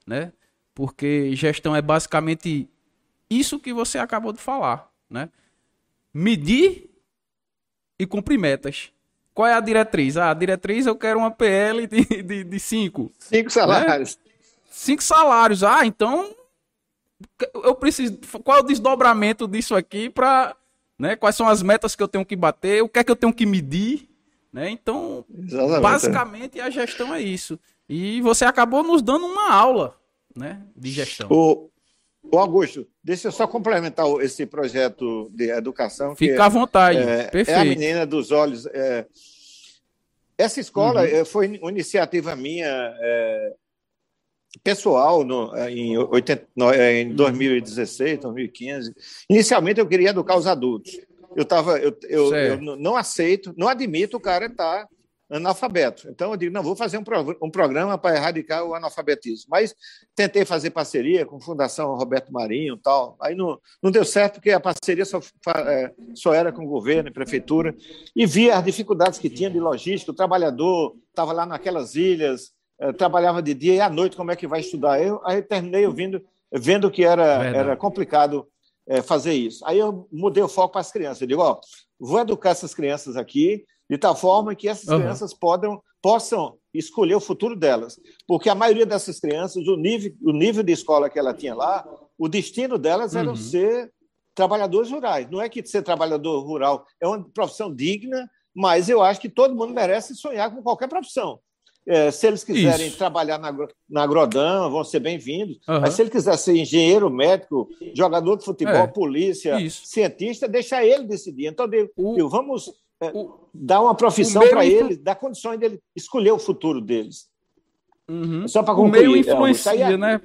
né? Porque gestão é basicamente isso que você acabou de falar, né? Medir e cumprir metas. Qual é a diretriz? Ah, a diretriz eu quero uma PL de, de, de cinco. Cinco salários. Né? Cinco salários. Ah, então eu preciso. Qual é o desdobramento disso aqui para. Né, quais são as metas que eu tenho que bater? O que é que eu tenho que medir? Né? Então, Exatamente. basicamente a gestão é isso. E você acabou nos dando uma aula né, de gestão. O, o Augusto, deixa eu só complementar esse projeto de educação. Fica à vontade, é, perfeito. É a menina dos olhos. É, essa escola uhum. É, foi uma iniciativa minha é, pessoal no, em, 80, no, é, em 2016, 2015. Inicialmente eu queria educar os adultos. Eu, tava, eu, eu, eu não aceito, não admito o cara estar tá analfabeto. Então, eu digo, não, vou fazer um, pro, um programa para erradicar o analfabetismo. Mas tentei fazer parceria com a Fundação Roberto Marinho tal. Aí não, não deu certo, porque a parceria só, é, só era com o governo e prefeitura. E via as dificuldades que tinha de logística. O trabalhador estava lá naquelas ilhas, é, trabalhava de dia e à noite, como é que vai estudar? Eu, aí terminei ouvindo, vendo que era, era complicado é, fazer isso. Aí eu mudei o foco para as crianças. Eu digo, ó, vou educar essas crianças aqui de tal forma que essas uhum. crianças possam escolher o futuro delas. Porque a maioria dessas crianças, o nível, o nível de escola que ela tinha lá, o destino delas era uhum. ser trabalhadores rurais. Não é que ser trabalhador rural é uma profissão digna, mas eu acho que todo mundo merece sonhar com qualquer profissão. É, se eles quiserem Isso. trabalhar na, na vão ser bem-vindos. Uhum. Mas se ele quiser ser engenheiro, médico, jogador de futebol, é. polícia, Isso. cientista, deixa ele decidir. Então, o... vamos o, dar uma profissão para ele, dar condições dele escolher o futuro deles. Uhum. Só para concluir. O meio influencia, aí, né?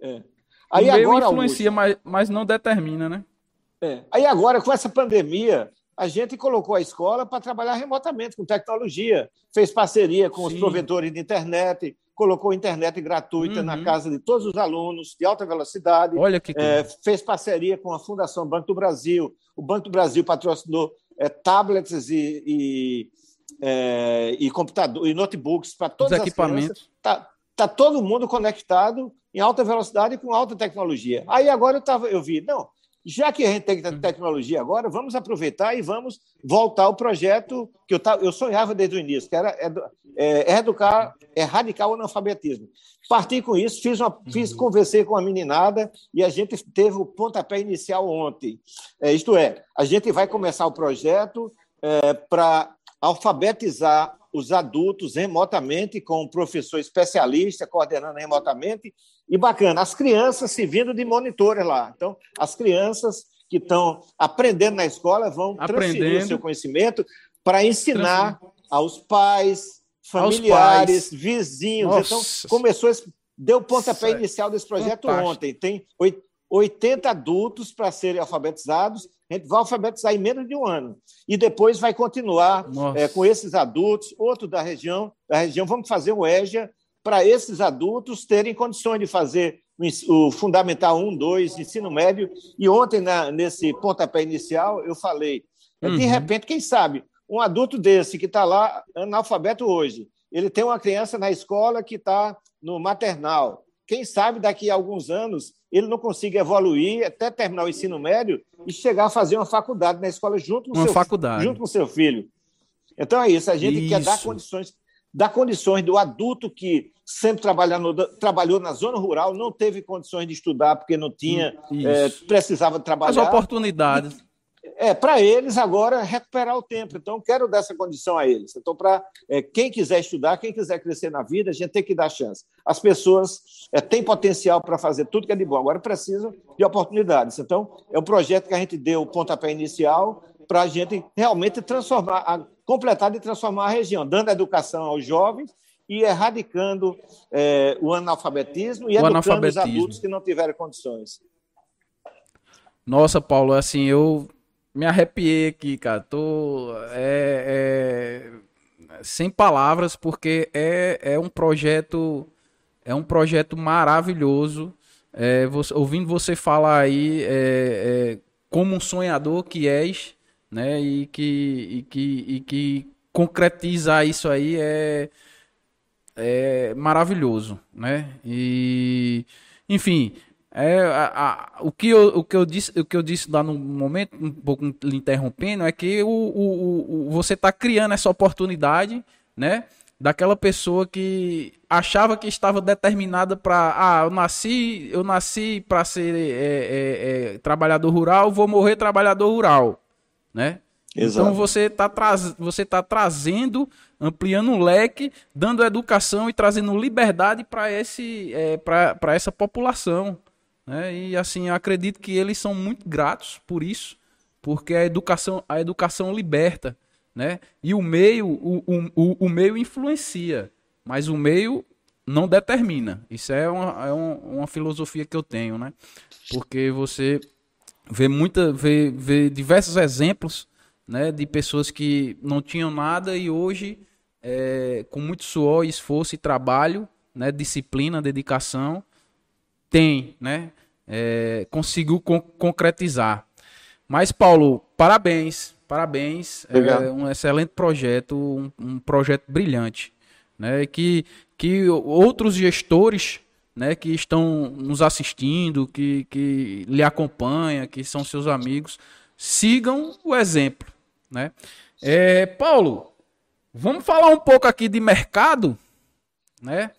É. Aí o meio agora, influencia, mas, mas não determina, né? É. Aí agora, com essa pandemia, a gente colocou a escola para trabalhar remotamente, com tecnologia, fez parceria com Sim. os provedores de internet, colocou internet gratuita uhum. na casa de todos os alunos, de alta velocidade. Olha que é, Fez parceria com a Fundação Banco do Brasil. O Banco do Brasil patrocinou é, tablets e, e, é, e computador, e notebooks para todos os equipamentos. Está tá todo mundo conectado em alta velocidade e com alta tecnologia. Aí agora eu, tava, eu vi, não, já que a gente tem tecnologia agora, vamos aproveitar e vamos voltar ao projeto que eu, eu sonhava desde o início, que era é, é educar, erradicar o analfabetismo. Parti com isso, fiz, uma, fiz uhum. conversei com a meninada e a gente teve o pontapé inicial ontem. É, isto é, a gente vai começar o projeto é, para alfabetizar os adultos remotamente, com um professor especialista coordenando remotamente. E bacana, as crianças se vindo de monitores lá. Então, as crianças que estão aprendendo na escola vão aprendendo. transferir o seu conhecimento para ensinar aos pais, familiares, aos pais. vizinhos. Então, Nossa. Então, começou esse deu pontapé inicial desse projeto Fantástico. ontem. Tem 80 adultos para serem alfabetizados. A gente vai alfabetizar em menos de um ano. E depois vai continuar é, com esses adultos, outro da região, da região. Vamos fazer um EJA para esses adultos terem condições de fazer o Fundamental 1, 2, ensino médio. E ontem, na, nesse pontapé inicial, eu falei, uhum. de repente, quem sabe, um adulto desse que está lá, analfabeto hoje, ele tem uma criança na escola que está no maternal. Quem sabe daqui a alguns anos ele não consiga evoluir até terminar o ensino médio e chegar a fazer uma faculdade na escola junto com, uma seu, faculdade. junto com seu filho. Então é isso, a gente isso. quer dar condições, dar condições do adulto que sempre trabalhou, trabalhou na zona rural, não teve condições de estudar porque não tinha, é, precisava trabalhar. As oportunidades. É, para eles agora recuperar o tempo. Então, quero dar essa condição a eles. Então, para é, quem quiser estudar, quem quiser crescer na vida, a gente tem que dar chance. As pessoas é, têm potencial para fazer tudo que é de bom, agora precisam de oportunidades. Então, é um projeto que a gente deu o pontapé inicial para a gente realmente transformar, a, completar e transformar a região, dando educação aos jovens e erradicando é, o analfabetismo e o educando analfabetismo. os adultos que não tiveram condições. Nossa, Paulo, assim, eu me arrepiei aqui, cara. Tô é, é, sem palavras porque é, é um projeto é um projeto maravilhoso. É, você, ouvindo você falar aí é, é, como um sonhador que és, né? E que, e que, e que concretizar isso aí é, é maravilhoso, né? E enfim, é, a, a, o, que eu, o, que eu disse, o que eu disse lá no momento, um pouco lhe interrompendo, é que o, o, o você está criando essa oportunidade, né? Daquela pessoa que achava que estava determinada para. Ah, eu nasci, eu nasci para ser é, é, é, trabalhador rural, vou morrer trabalhador rural, né? Exato. Então você está traz, você tá trazendo, ampliando o leque, dando educação e trazendo liberdade para esse, é, para essa população. Né? E assim, acredito que eles são muito gratos por isso, porque a educação, a educação liberta. Né? E o meio, o, o, o meio influencia, mas o meio não determina. Isso é uma, é uma filosofia que eu tenho, né? Porque você vê muita, vê, vê diversos exemplos, né, de pessoas que não tinham nada e hoje, é, com muito suor, esforço e trabalho, né, disciplina, dedicação, tem, né? É, conseguiu con concretizar. Mas, Paulo, parabéns, parabéns. É um excelente projeto, um, um, projeto brilhante. Né? Que, que outros gestores né, que estão nos assistindo, que, que lhe acompanham, que são seus amigos, sigam o exemplo. Né? É, Paulo, vamos falar um pouco aqui de mercado, né?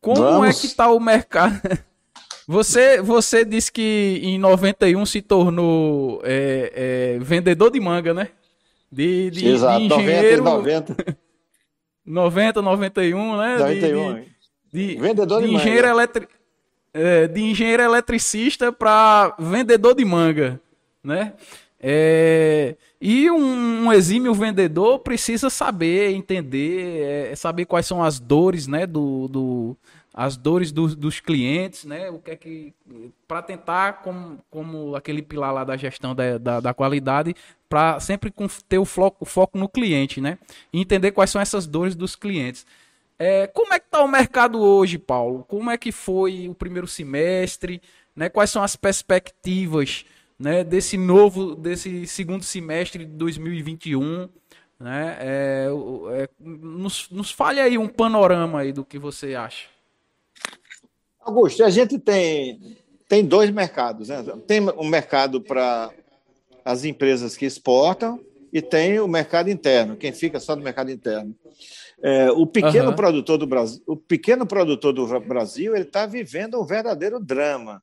Como vamos. é que está o mercado? (laughs) Você, você disse que em 91 se tornou é, é, vendedor de manga, né? De, de, Exato, de engenheiro. 90, 90. 90, 91, né? 91. De, de, de vendedor de, de engenheiro eletri, é, de engenheiro eletricista para vendedor de manga, né? É, e um, um, exímio vendedor precisa saber, entender, é, saber quais são as dores, né, do, do as dores do, dos clientes, né? O que é que para tentar como, como aquele pilar lá da gestão da, da, da qualidade, para sempre ter o foco, o foco no cliente, né? E entender quais são essas dores dos clientes. É, como é que está o mercado hoje, Paulo? Como é que foi o primeiro semestre? Né? Quais são as perspectivas né, desse novo, desse segundo semestre de 2021? Né? É, é, nos, nos fale aí um panorama aí do que você acha. Augusto, a gente tem, tem dois mercados. Né? Tem um mercado para as empresas que exportam e tem o mercado interno, quem fica só no mercado interno. É, o pequeno uhum. produtor do Brasil, o pequeno produtor do Brasil, ele está vivendo um verdadeiro drama.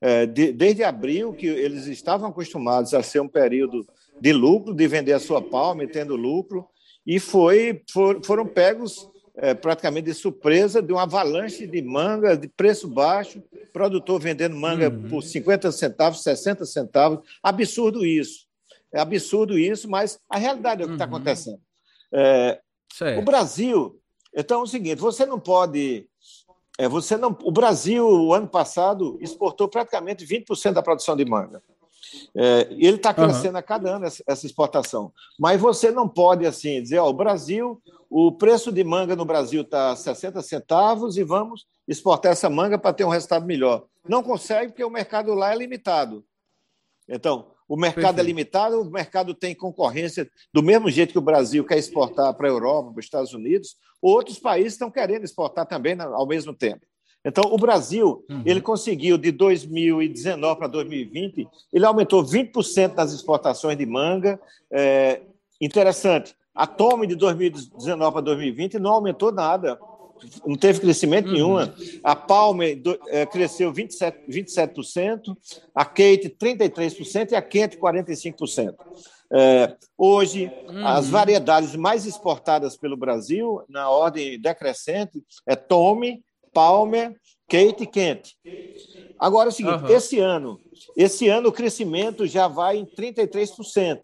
É, de, desde abril, que eles estavam acostumados a ser um período de lucro, de vender a sua palma tendo lucro, e foi, for, foram pegos é, praticamente de surpresa de uma avalanche de manga de preço baixo, produtor vendendo manga uhum. por 50 centavos, 60 centavos. Absurdo isso. É absurdo isso, mas a realidade é o que está uhum. acontecendo. É, o Brasil. Então é o seguinte: você não pode é, você não, o Brasil, o ano passado, exportou praticamente 20% da produção de manga. É, ele está crescendo uhum. a cada ano essa, essa, exportação. Mas você não pode assim dizer, ó, o Brasil, o preço de manga no Brasil está 60 centavos e vamos exportar essa manga para ter um resultado melhor. Não consegue porque o mercado lá é limitado. Então, o mercado é Perfeito. é limitado, o mercado tem concorrência do mesmo jeito que o Brasil quer exportar para a Europa, para os Estados Unidos, outros países estão querendo exportar também ao mesmo tempo. Então, o Brasil, uhum. ele conseguiu de 2019 para 2020, ele aumentou 20% das exportações de manga. É, interessante. A Tome de 2019 para 2020 não aumentou nada, não teve crescimento uhum. nenhum. A Palmer é, cresceu 27%, 27%, a Kate 33% e a Kent 45%. É, hoje, uhum. as variedades mais exportadas pelo Brasil, na ordem decrescente, é Tome, Palmer, Kate Kent. Agora é o seguinte, uhum. esse ano, esse ano o crescimento já vai em 33%.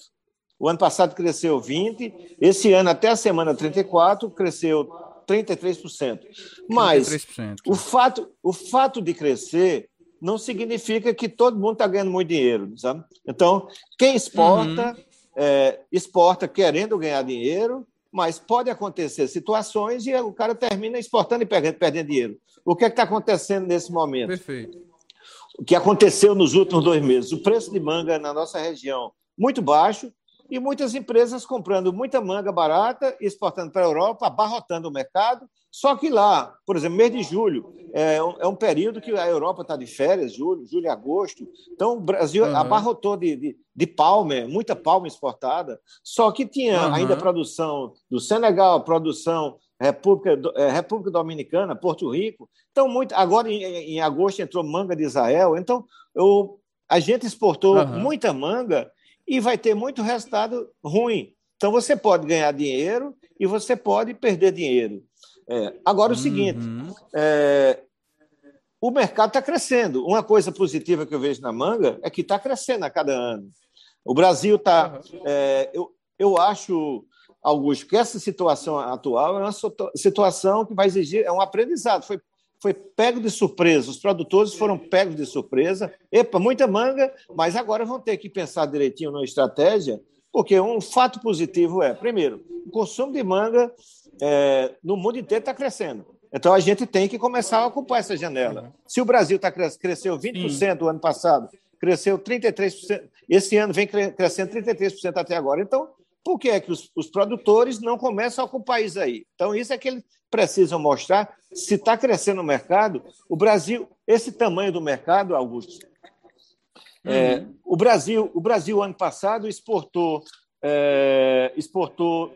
O ano passado cresceu 20%, esse ano até a semana 34 cresceu 33%. Mas 33%. O, fato, o fato de crescer não significa que todo mundo está ganhando muito dinheiro, sabe? Então, quem exporta, uhum. é, exporta querendo ganhar dinheiro, mas pode acontecer situações e o cara termina exportando e perdendo, perdendo dinheiro. O que é está acontecendo nesse momento? Perfeito. O que aconteceu nos últimos dois meses? O preço de manga na nossa região muito baixo e muitas empresas comprando muita manga barata, exportando para a Europa, abarrotando o mercado. Só que lá, por exemplo, mês de julho, é um, é um período que a Europa está de férias, julho, julho e agosto. Então, o Brasil uhum. abarrotou de, de, de palma, muita palma exportada. Só que tinha uhum. ainda produção do Senegal, produção República, é, República Dominicana, Porto Rico. Então, muito, agora em, em agosto entrou manga de Israel. Então, eu, a gente exportou uhum. muita manga e vai ter muito resultado ruim. Então, você pode ganhar dinheiro e você pode perder dinheiro. É, agora, o uhum. seguinte: é, o mercado está crescendo. Uma coisa positiva que eu vejo na manga é que está crescendo a cada ano. O Brasil está. Uhum. É, eu, eu acho, Augusto, que essa situação atual é uma situação que vai exigir. É um aprendizado. Foi foi pego de surpresa, os produtores foram pegos de surpresa. Epa, muita manga, mas agora vão ter que pensar direitinho na estratégia, porque um fato positivo é, primeiro, o consumo de manga é, no mundo inteiro está crescendo. Então a gente tem que começar a ocupar essa janela. Se o Brasil tá, cresceu 20% no ano passado, cresceu 33%, esse ano vem crescendo 33% até agora. Então, por que é que os, os, produtores não começam a ocupar isso aí? Então, isso é que eles precisam mostrar se está crescendo o mercado. O Brasil, esse tamanho do mercado, Augusto, é, uhum. o Brasil, o Brasil ano passado exportou, é, exportou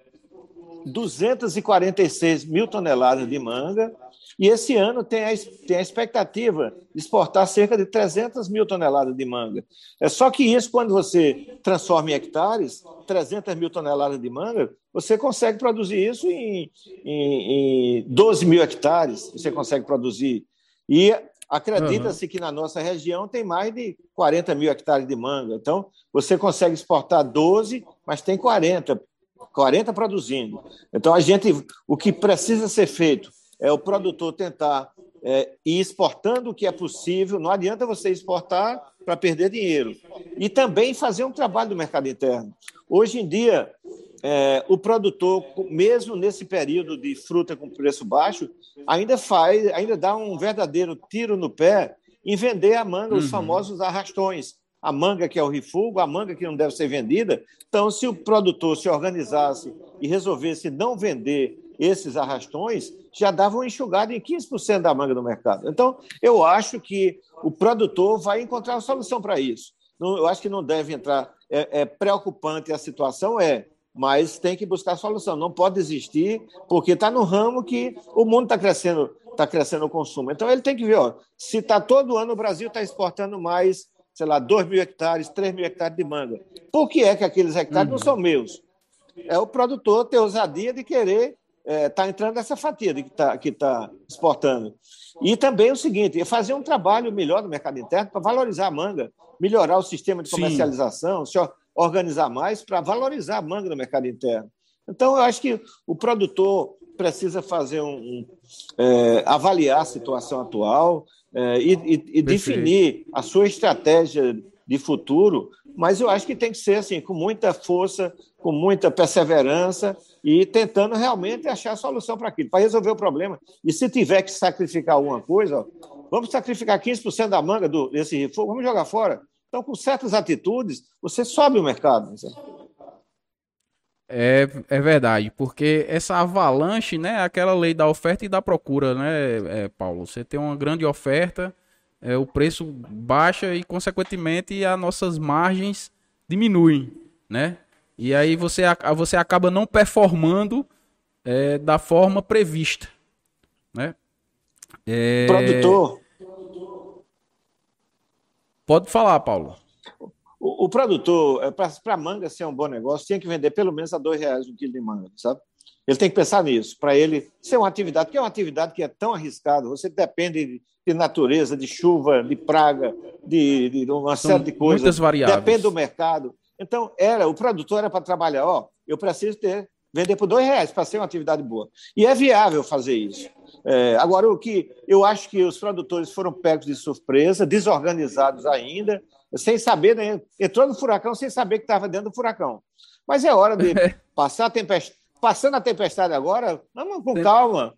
246 mil toneladas de manga e esse ano tem a, tem a expectativa de exportar cerca de 300 mil toneladas de manga. É só que isso, quando você transforma em hectares, 300 mil toneladas de manga, você consegue produzir isso em, em, em 12 mil hectares, você consegue produzir. E acredita-se uhum. que na nossa região tem mais de 40 mil hectares de manga. Então, você consegue exportar 12, mas tem 40, 40 produzindo. Então, a gente, o que precisa ser feito é o produtor tentar é, ir exportando o que é possível. Não adianta você exportar para perder dinheiro. E também fazer um trabalho do mercado interno. Hoje em dia, é, o produtor, mesmo nesse período de fruta com preço baixo, ainda faz, ainda dá um verdadeiro tiro no pé em vender a manga, uhum. os famosos arrastões. A manga que é o refúgio, a manga que não deve ser vendida. Então, se o produtor se organizasse e resolvesse não vender esses arrastões, já davam enxugado em 15% da manga do mercado. Então, eu acho que o produtor vai encontrar uma solução para isso. eu acho que não deve entrar. É, é preocupante a situação, é, mas tem que buscar solução. Não pode desistir, porque está no ramo que o mundo está crescendo, está crescendo o consumo. Então ele tem que ver, ó, se está todo ano o Brasil está exportando mais, sei lá, 2 mil hectares, 3 mil hectares de manga. Por que é que aqueles hectares uhum. não são meus? É o produtor ter ousadia de querer está é, tá entrando nessa fatia que está que tá exportando. E também o seguinte, é fazer um trabalho melhor no mercado interno para valorizar a manga, melhorar o sistema de comercialização, se organizar mais para valorizar a manga no mercado interno. Então, eu acho que o produtor precisa fazer um, um é, avaliar a situação atual é, e, e, e definir a sua estratégia de futuro, mas eu acho que tem que ser assim, com muita força, com muita perseverança e tentando realmente achar a solução para aquilo, para resolver o problema. E se tiver que sacrificar alguma coisa, ó, vamos sacrificar 15% da manga do, desse reforço, vamos jogar fora. Então, com certas atitudes, você sobe o mercado. É, é verdade, porque essa avalanche, né, é aquela lei da oferta e da procura, né, é, Paulo? Você tem uma grande oferta, é, o preço baixa e, consequentemente, as nossas margens diminuem, né? E aí você, você acaba não performando é, da forma prevista, né? É... Produtor. Pode falar, Paulo. O, o produtor, é, para manga ser um bom negócio, tinha que vender pelo menos a dois reais um quilo de manga, sabe? Ele tem que pensar nisso, para ele ser uma atividade, que é uma atividade que é tão arriscada, você depende de, natureza, de chuva, de praga, de, de uma São série de coisas. Muitas variáveis. Depende do mercado. Então, era o produtor era para trabalhar, ó, eu preciso ter, vender por dois reais para ser uma atividade boa. E é viável fazer isso. É, agora, o que eu acho que os produtores foram pegos de surpresa, desorganizados ainda, sem saber, né? entrou no furacão sem saber que estava dentro do furacão. Mas é hora de (laughs) passar a tempestade. Passando a tempestade agora, vamos com calma,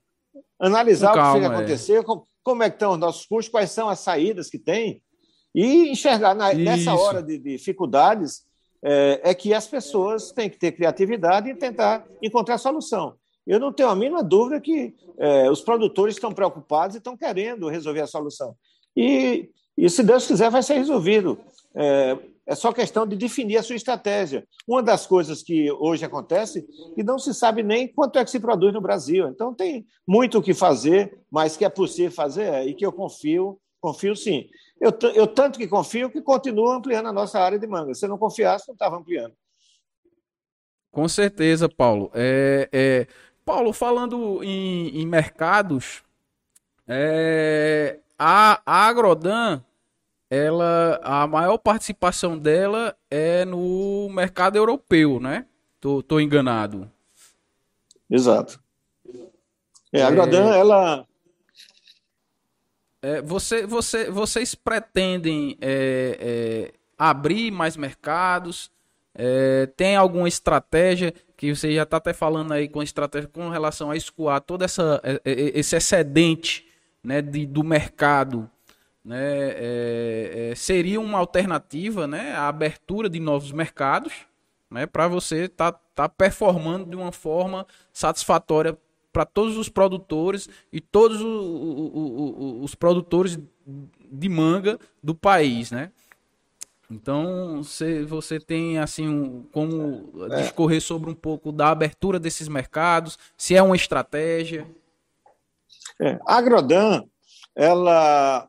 analisar com o que vai é. acontecer, como, é que estão os nossos custos, quais são as saídas que tem, e enxergar na, nessa hora de dificuldades é, é, que as pessoas têm que ter criatividade e tentar encontrar solução. Eu não tenho a mínima dúvida que é, os produtores estão preocupados e estão querendo resolver a solução. E e, se Deus quiser, vai ser resolvido. É, é só questão de definir a sua estratégia. Uma das coisas que hoje acontece que não se sabe nem quanto é que se produz no Brasil. Então, tem muito o que fazer, mas que é possível fazer e que eu confio, confio sim. Eu, eu tanto que confio que continuo ampliando a nossa área de manga. Se eu não confiasse, não estava ampliando. Com certeza, Paulo. É, é... Paulo, falando em, em mercados, é... a, a Agrodan ela a maior participação dela é no mercado europeu, né? Tô, tô enganado. Exato. É, a Gradan, é... ela é, você, você, vocês pretendem é, é, abrir mais mercados? É, tem alguma estratégia que você já está até falando aí com estratégia com relação a escoar todo essa, é, esse excedente né, de, do mercado né, é, é, seria uma alternativa né, à abertura de novos mercados né, para você estar tá, tá performando de uma forma satisfatória para todos os produtores e todos os produtores de manga do país, né? Então, você, você tem assim um, como é. discorrer sobre um pouco da abertura desses mercados, se é uma estratégia. É, a Agrodan, ela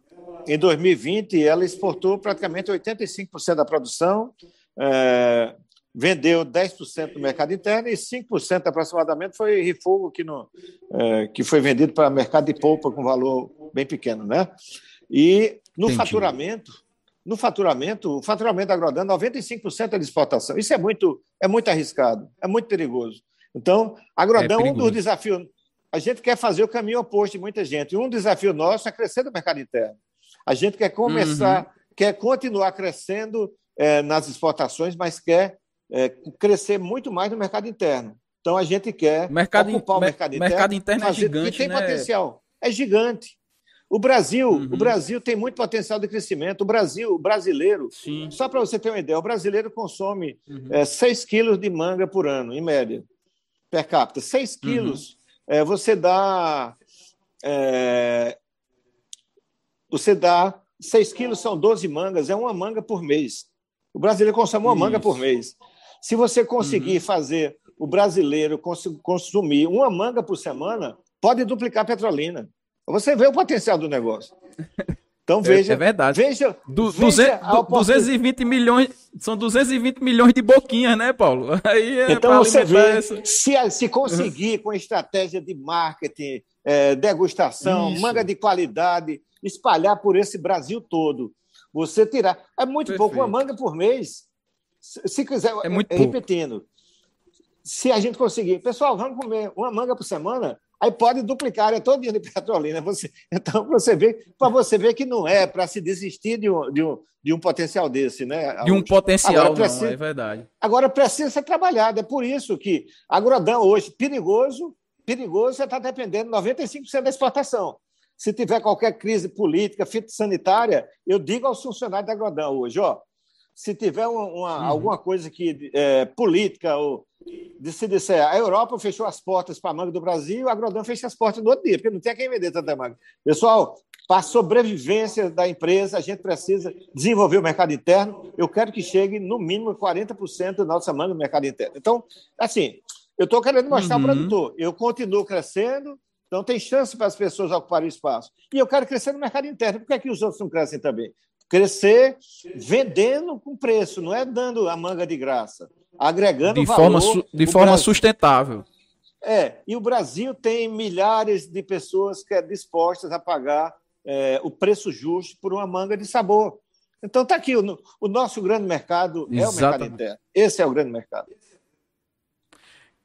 em 2020, ela exportou praticamente 85% da produção, é, vendeu 10% no mercado interno e 5% aproximadamente foi refogo que, no, é, que foi vendido para o mercado de polpa com valor bem pequeno. Né? E no Entendi. faturamento, no faturamento, o faturamento da Agrodan, 95% é de exportação. Isso é muito, é muito arriscado, é muito perigoso. Então, a Agrodan, é um dos desafios. A gente quer fazer o caminho oposto de muita gente. Um desafio nosso é crescer no mercado interno. A gente quer começar, uhum. quer continuar crescendo é, nas exportações, mas quer é, crescer muito mais no mercado interno. Então a gente quer mercado ocupar o mercado interno. Mercado interno é gigante, tem né? potencial. É gigante. O Brasil, uhum. o Brasil tem muito potencial de crescimento. O Brasil, o brasileiro, Sim. só para você ter uma ideia, o brasileiro consome uhum. é, 6 quilos de manga por ano, em média, per capita. 6 uhum. quilos, uhum. é, você dá é, você dá 6 quilos, são 12 mangas, é uma manga por mês. O brasileiro consome uma Isso. manga por mês. Se você conseguir uhum. fazer o brasileiro consumir uma manga por semana, pode duplicar a petrolina. Você vê o potencial do negócio. Então (laughs) veja. É, é verdade. Veja, du, veja 220 milhões, são 220 milhões de boquinhas, né, Paulo? (laughs) Aí é então você vê, essa... se, se conseguir com estratégia de marketing, é, degustação, Isso. manga de qualidade, espalhar por esse Brasil todo. Você tirar. É muito Perfeito. pouco, uma manga por mês. Se quiser, é muito repetindo. se a gente conseguir, pessoal, vamos comer uma manga por semana, aí pode duplicar área todo dia de Petrolina. Você, (laughs) então, você vê, para você ver que não é para se desistir de um, de, um, de um potencial desse, né? De um potencial, agora, precisa, não, é verdade. Agora precisa ser trabalhado. É por isso que agrodão hoje, perigoso, perigoso, você está dependendo 95% da exportação. Se tiver qualquer crise política, fitossanitária, eu digo aos funcionários da Agrodão hoje, ó, se tiver uma, uhum. alguma coisa que é, política ou de se disser a Europa fechou as portas para a manga do Brasil, a Agrodão fecha as portas no outro dia, porque não tem a quem vender tanta manga. Pessoal, para a sobrevivência da empresa, a gente precisa desenvolver o mercado interno. Eu quero que chegue no mínimo 40% da nossa manga no mercado interno. Então, assim, eu estou querendo mostrar uhum. ao produtor, eu continuo crescendo, então tem chance para as pessoas ocuparem espaço. E eu quero crescer no mercado interno. Por que, é que os outros não crescem também? Crescer vendendo com preço, não é dando a manga de graça, agregando de valor. Forma, de forma Brasil. sustentável. É, e o Brasil tem milhares de pessoas que é dispostas a pagar é, o preço justo por uma manga de sabor. Então está aqui, o, o, nosso grande mercado Exatamente. é o mercado interno. Esse é o grande mercado.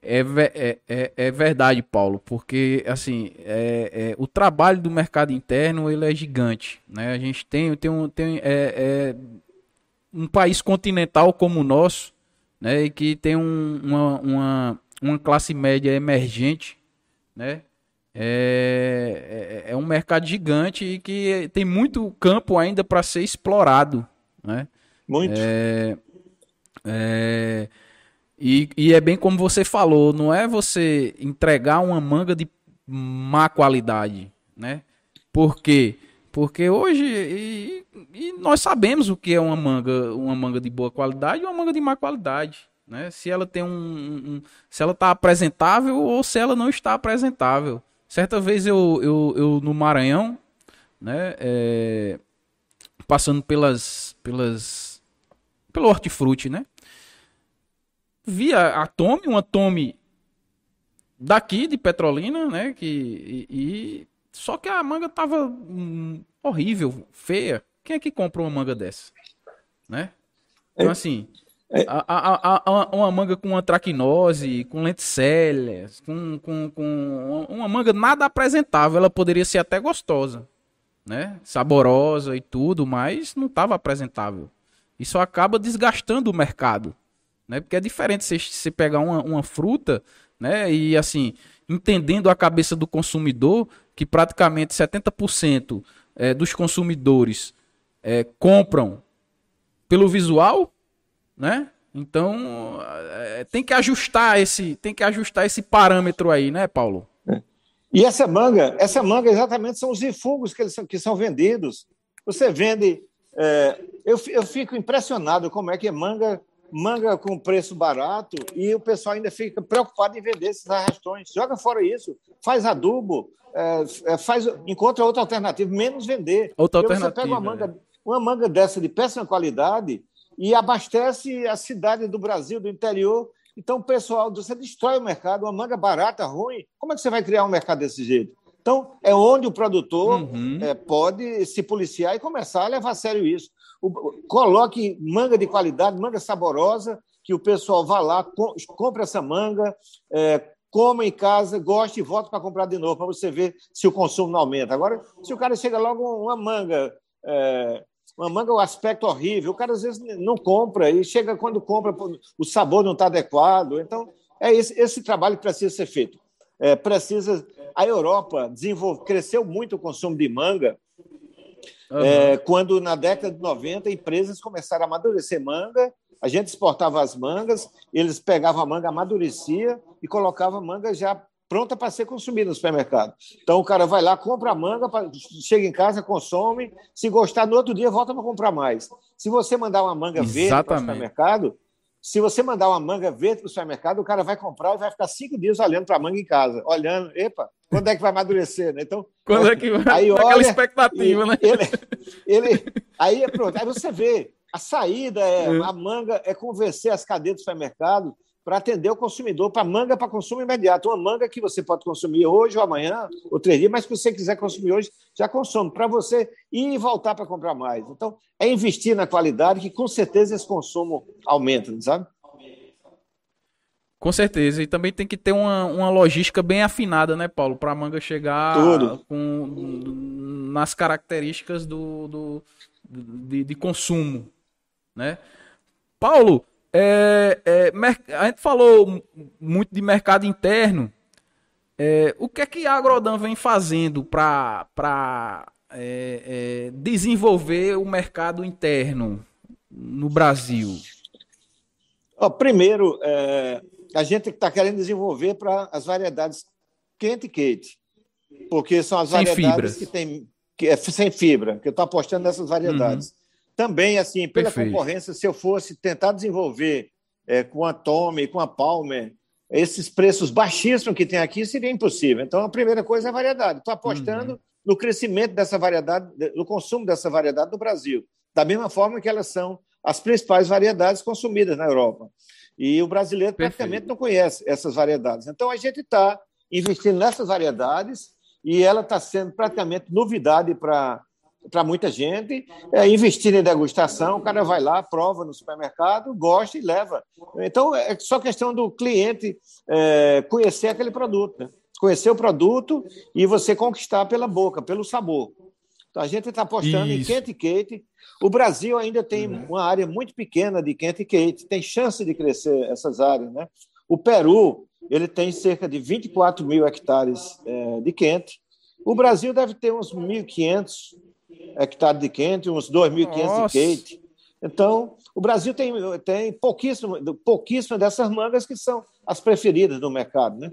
É, é, é, é, verdade, Paulo, porque assim é, é, o trabalho do mercado interno ele é gigante, né? A gente tem, tem, um, tem é, é um país continental como o nosso, né? E que tem um, uma, uma, uma classe média emergente, né? É, é, um mercado gigante e que tem muito campo ainda para ser explorado, né? Muito. É, e, e é bem como você falou, não é você entregar uma manga de má qualidade, né? Por quê? Porque hoje e, e nós sabemos o que é uma manga, uma manga de boa qualidade e uma manga de má qualidade, né? Se ela tem um, um se ela está apresentável ou se ela não está apresentável. Certa vez eu, eu, eu no Maranhão, né? É, passando pelas pelas pelo hortifruti, né? Via a Tome, uma Tome daqui de Petrolina, né? Que, e, e, só que a manga tava hum, horrível, feia. Quem é que compra uma manga dessa? Né? Então, é. assim, é. A, a, a, uma manga com antracnose, com lenticélias, com, com, com uma manga nada apresentável, ela poderia ser até gostosa, né? Saborosa e tudo, mas não estava apresentável. Isso acaba desgastando o mercado né? Porque é diferente você, você pegar uma, uma fruta, né? E assim, entendendo a cabeça do consumidor, que praticamente 70% é, dos consumidores é, compram pelo visual, né? Então é, tem que ajustar esse, tem que ajustar esse parâmetro aí, né, Paulo? É. E essa manga, essa manga exatamente são os refugos que, eles, que são vendidos. Você vende, é, eu, eu fico impressionado como é que manga manga com preço barato e o pessoal ainda fica preocupado em vender esses arrastões. Joga fora isso, faz adubo, é, é faz, encontra outra alternativa, menos vender. Outra Porque alternativa. Você pega uma manga, né? uma manga dessa de péssima qualidade e abastece a cidade do Brasil, do interior. Então, pessoal, você destrói o mercado, uma manga barata, ruim. Como é que você vai criar um mercado desse jeito? Então, é onde o produtor uhum. é, pode se policiar e começar a levar a sério isso coloque manga de qualidade, manga saborosa, que o pessoal vá lá, compre essa manga, é, coma em casa, goste e volta para comprar de novo, para você ver se o consumo não aumenta. Agora, se o cara chega logo uma manga, é, uma manga, o aspecto horrível, o cara às vezes não compra, e chega quando compra, o sabor não está adequado. Então, é esse, esse trabalho que precisa ser feito. É, precisa. A Europa desenvolve, cresceu muito o consumo de manga Uhum. É, quando, na década de 90, empresas começaram a amadurecer manga, a gente exportava as mangas, eles pegavam a manga, amadurecia e colocavam a manga já pronta para ser consumida no supermercado. Então o cara vai lá, compra a manga, chega em casa, consome, se gostar no outro dia volta para comprar mais. Se você mandar uma manga verde para o supermercado, se você mandar uma manga verde para o supermercado, o cara vai comprar e vai ficar cinco dias olhando para a manga em casa, olhando, epa, quando é que vai amadurecer, né? Então, quando é que vai? Aí olha, expectativa, né? Ele, ele, aí é pronto, aí você vê, a saída é, é. a manga é convencer as cadeias do supermercado para atender o consumidor, para manga para consumo imediato. Uma manga que você pode consumir hoje ou amanhã, ou três dias, mas que você quiser consumir hoje, já consome, para você ir e voltar para comprar mais. Então, é investir na qualidade que com certeza esse consumo aumenta, sabe? Com certeza. E também tem que ter uma, uma logística bem afinada, né, Paulo? Para a manga chegar com, nas características do, do de, de, consumo, né? Paulo, é, é, a gente falou muito de mercado interno. É, o que é que a Agrodan vem fazendo para é, é, desenvolver o mercado interno no Brasil? primeiro, é, a gente está querendo desenvolver para as variedades quente e quente, porque são as sem variedades fibras. que tem que é sem fibra, que eu estou apostando nessas variedades. Uhum. Também, assim, pela Perfeito. concorrência, se eu fosse tentar desenvolver é, com a Tome, com a Palmer, esses preços baixíssimos que tem aqui, seria impossível. Então, a primeira coisa é a variedade. Estou apostando uhum. no crescimento dessa variedade, no consumo dessa variedade no Brasil, da mesma forma que elas são as principais variedades consumidas na Europa. E o brasileiro Perfeito. praticamente não conhece essas variedades. Então, a gente está investindo nessas variedades e ela está sendo praticamente novidade para para muita gente, é, investir em degustação, o cara vai lá, prova no supermercado, gosta e leva. Então, é só questão do cliente é, conhecer aquele produto, né? conhecer o produto e você conquistar pela boca, pelo sabor. Então, a gente está apostando Isso. em quente e quente. O Brasil ainda tem uhum. uma área muito pequena de quente e quente, tem chance de crescer essas áreas. Né? O Peru ele tem cerca de 24 mil hectares é, de quente, o Brasil deve ter uns 1.500 hectares de quente, uns 2.500 de quente. Então, o Brasil tem, tem pouquíssimo, pouquíssimas dessas mangas que são as preferidas no mercado. Né?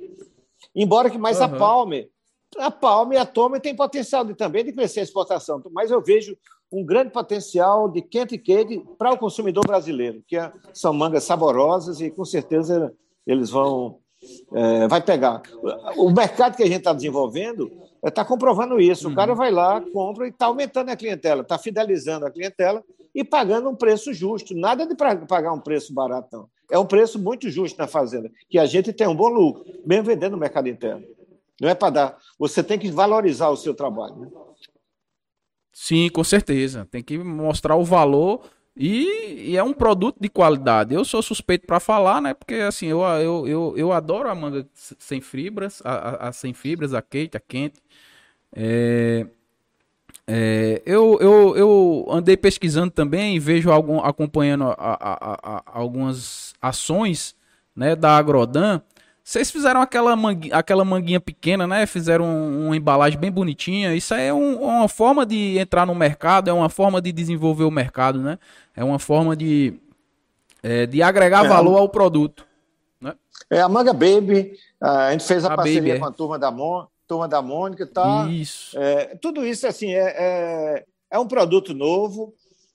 Embora que mais uhum. a Palme, a Palme e a Tome têm potencial de, também de crescer a exportação, mas eu vejo um grande potencial de quente e quente para o consumidor brasileiro, que é, são mangas saborosas e com certeza eles vão é, vai pegar. O mercado que a gente está desenvolvendo está comprovando isso. O cara uhum. vai lá, compra e está aumentando a clientela, está fidelizando a clientela e pagando um preço justo. Nada de pagar um preço barato, não. É um preço muito justo na fazenda, que a gente tem um bom lucro, mesmo vendendo no mercado interno. Não é para dar. Você tem que valorizar o seu trabalho. Né? Sim, com certeza. Tem que mostrar o valor e, e, é um produto de qualidade. Eu sou suspeito para falar, né? Porque assim, eu, eu, eu, eu adoro a manga sem fibras, a, a, a sem fibras, a quente, a quente. É, é, eu, eu, eu andei pesquisando também e vejo algum, acompanhando a, algumas ações né, da Agrodan vocês fizeram aquela, manguinha, aquela manguinha pequena, né? Fizeram uma embalagem bem bonitinha. Isso é um, uma forma de entrar no mercado, é uma forma de desenvolver o mercado, né? É uma forma de, é, de agregar é, valor ao produto. Né? É a Manga Baby. A gente fez a, a parceria Baby, é. com a turma da, Mon, turma da Mônica. Tá, isso. É, tudo isso assim, é, é, é um produto novo.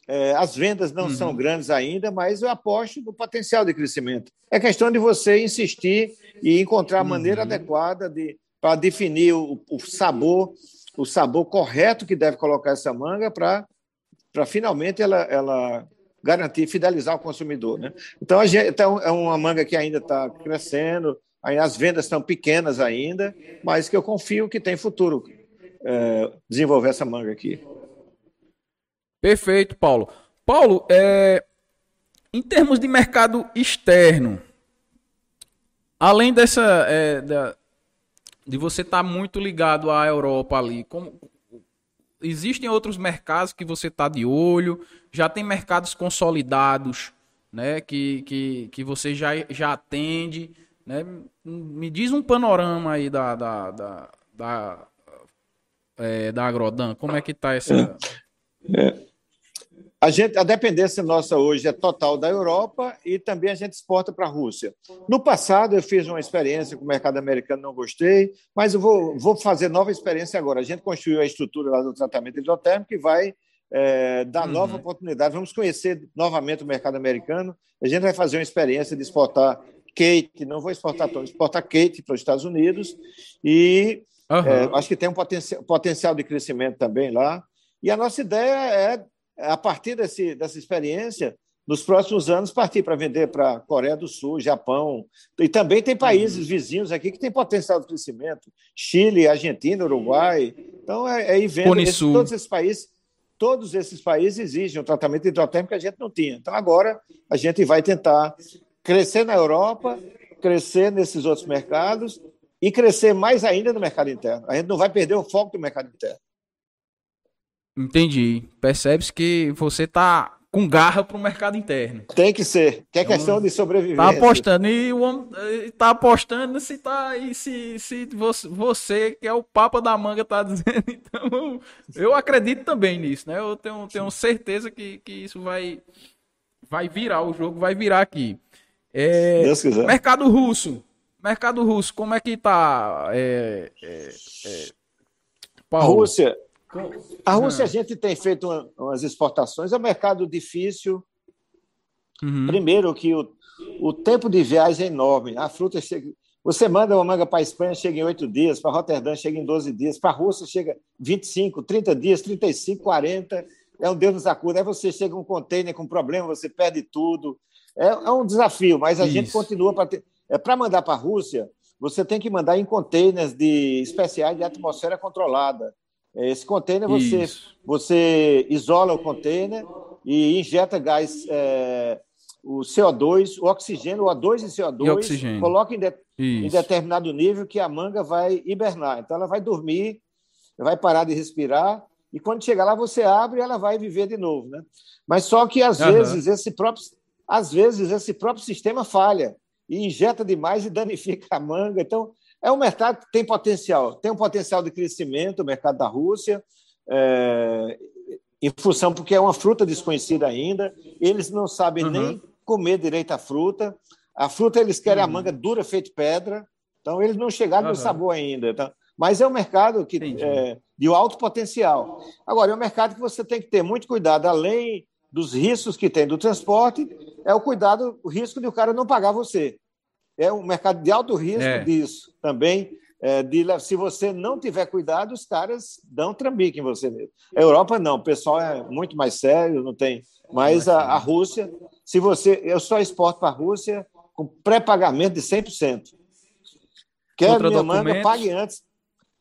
É, as vendas não uhum. são grandes ainda, mas eu aposto no potencial de crescimento. É questão de você insistir e encontrar a maneira uhum. adequada de, para definir o, o, sabor, o sabor correto que deve colocar essa manga para finalmente ela, ela garantir, fidelizar o consumidor. Né? Então, a gente, então, é uma manga que ainda está crescendo, as vendas estão pequenas ainda, mas que eu confio que tem futuro é, desenvolver essa manga aqui. Perfeito, Paulo. Paulo, é, em termos de mercado externo, além dessa é, da, de você estar tá muito ligado à Europa ali, como, existem outros mercados que você está de olho? Já tem mercados consolidados, né? Que, que, que você já, já atende, né? Me diz um panorama aí da da, da, da, é, da Agrodan. Como é que está essa? É. A, gente, a dependência nossa hoje é total da Europa e também a gente exporta para a Rússia. No passado, eu fiz uma experiência com o mercado americano, não gostei, mas eu vou, vou fazer nova experiência agora. A gente construiu a estrutura lá do tratamento hidrotérmico que vai é, dar uhum. nova oportunidade. Vamos conhecer novamente o mercado americano. A gente vai fazer uma experiência de exportar Kate, não vou exportar todo, exportar Kate para os Estados Unidos e uhum. é, acho que tem um potencial, potencial de crescimento também lá. E a nossa ideia é a partir desse, dessa experiência, nos próximos anos, partir para vender para Coreia do Sul, Japão. E também tem países uhum. vizinhos aqui que têm potencial de crescimento: Chile, Argentina, Uruguai. Então, é, é ir vendo esse, todos esses países. Todos esses países exigem um tratamento hidrotérmico que a gente não tinha. Então, agora, a gente vai tentar crescer na Europa, crescer nesses outros mercados e crescer mais ainda no mercado interno. A gente não vai perder o foco do mercado interno. Entendi. Percebe-se que você está com garra para o mercado interno. Tem que ser, que é então, questão de sobrevivência. Tá apostando e o homem tá apostando se tá aí se, se você, você que é o papa da manga tá (laughs) dizendo. Então, eu acredito também nisso, né? Eu tenho, tenho certeza que, que isso vai vai virar o jogo, vai virar aqui. É, Deus quiser. Mercado russo. Mercado russo, como é que tá? É, é, Rússia, a Rússia, a gente tem feito uma, umas exportações, é um mercado difícil. Uhum. Primeiro, que o, o tempo de viagem é enorme. A fruta chega. Você manda uma manga para a Espanha, chega em oito dias, para Roterdã, chega em 12 dias, para a Rússia, chega 25, 30 dias, 35, 40. É um Deus nos acuda. Aí você chega um container com problema, você perde tudo. É, é um desafio, mas a Isso. gente continua para ter. É, para mandar para a Rússia, você tem que mandar em containers de especiais de atmosfera controlada. Esse container você, você isola o container e injeta gás, é, o CO2, o oxigênio, o O2 e CO2, e oxigênio. coloca em, de, em, determinado nível que a manga vai hibernar. Então ela vai dormir, vai parar de respirar e quando chegar lá você abre e ela vai viver de novo, né? Mas só que às uhum. vezes esse próprio às vezes esse próprio sistema falha e injeta demais e (laughs) danifica a manga. Então é um mercado que tem potencial, tem um potencial de crescimento, o mercado da Rússia, é, em função porque é uma fruta desconhecida ainda, eles não sabem uhum. nem comer direito a fruta. A fruta eles querem uhum. a manga dura, feita pedra, então eles não chegaram uhum. no sabor ainda. Então, mas é um mercado que é, de alto potencial. Agora, é um mercado que você tem que ter muito cuidado, além dos riscos que tem do transporte, é o cuidado, o risco de o cara não pagar você é um mercado de alto risco é. disso também. É, de, se você não tiver cuidado, os caras dão trambique em você mesmo. A Europa não, o pessoal é muito mais sério, não tem. Mas a, a Rússia, se você. Eu só exporto para a Rússia com pré-pagamento de 100%. Quer Contra minha manga, pague antes.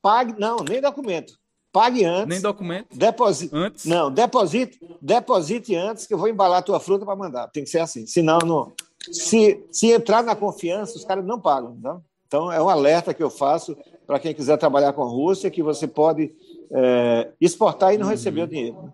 Pague, não, nem documento. Pague antes. Nem documento. Deposite. Antes. Não, deposite, deposite antes que eu vou embalar a tua fruta para mandar. Tem que ser assim. Senão, não, se, se entrar na confiança, os caras não pagam. Não? Então, é um alerta que eu faço para quem quiser trabalhar com a Rússia, que você pode é, exportar e não receber o dinheiro.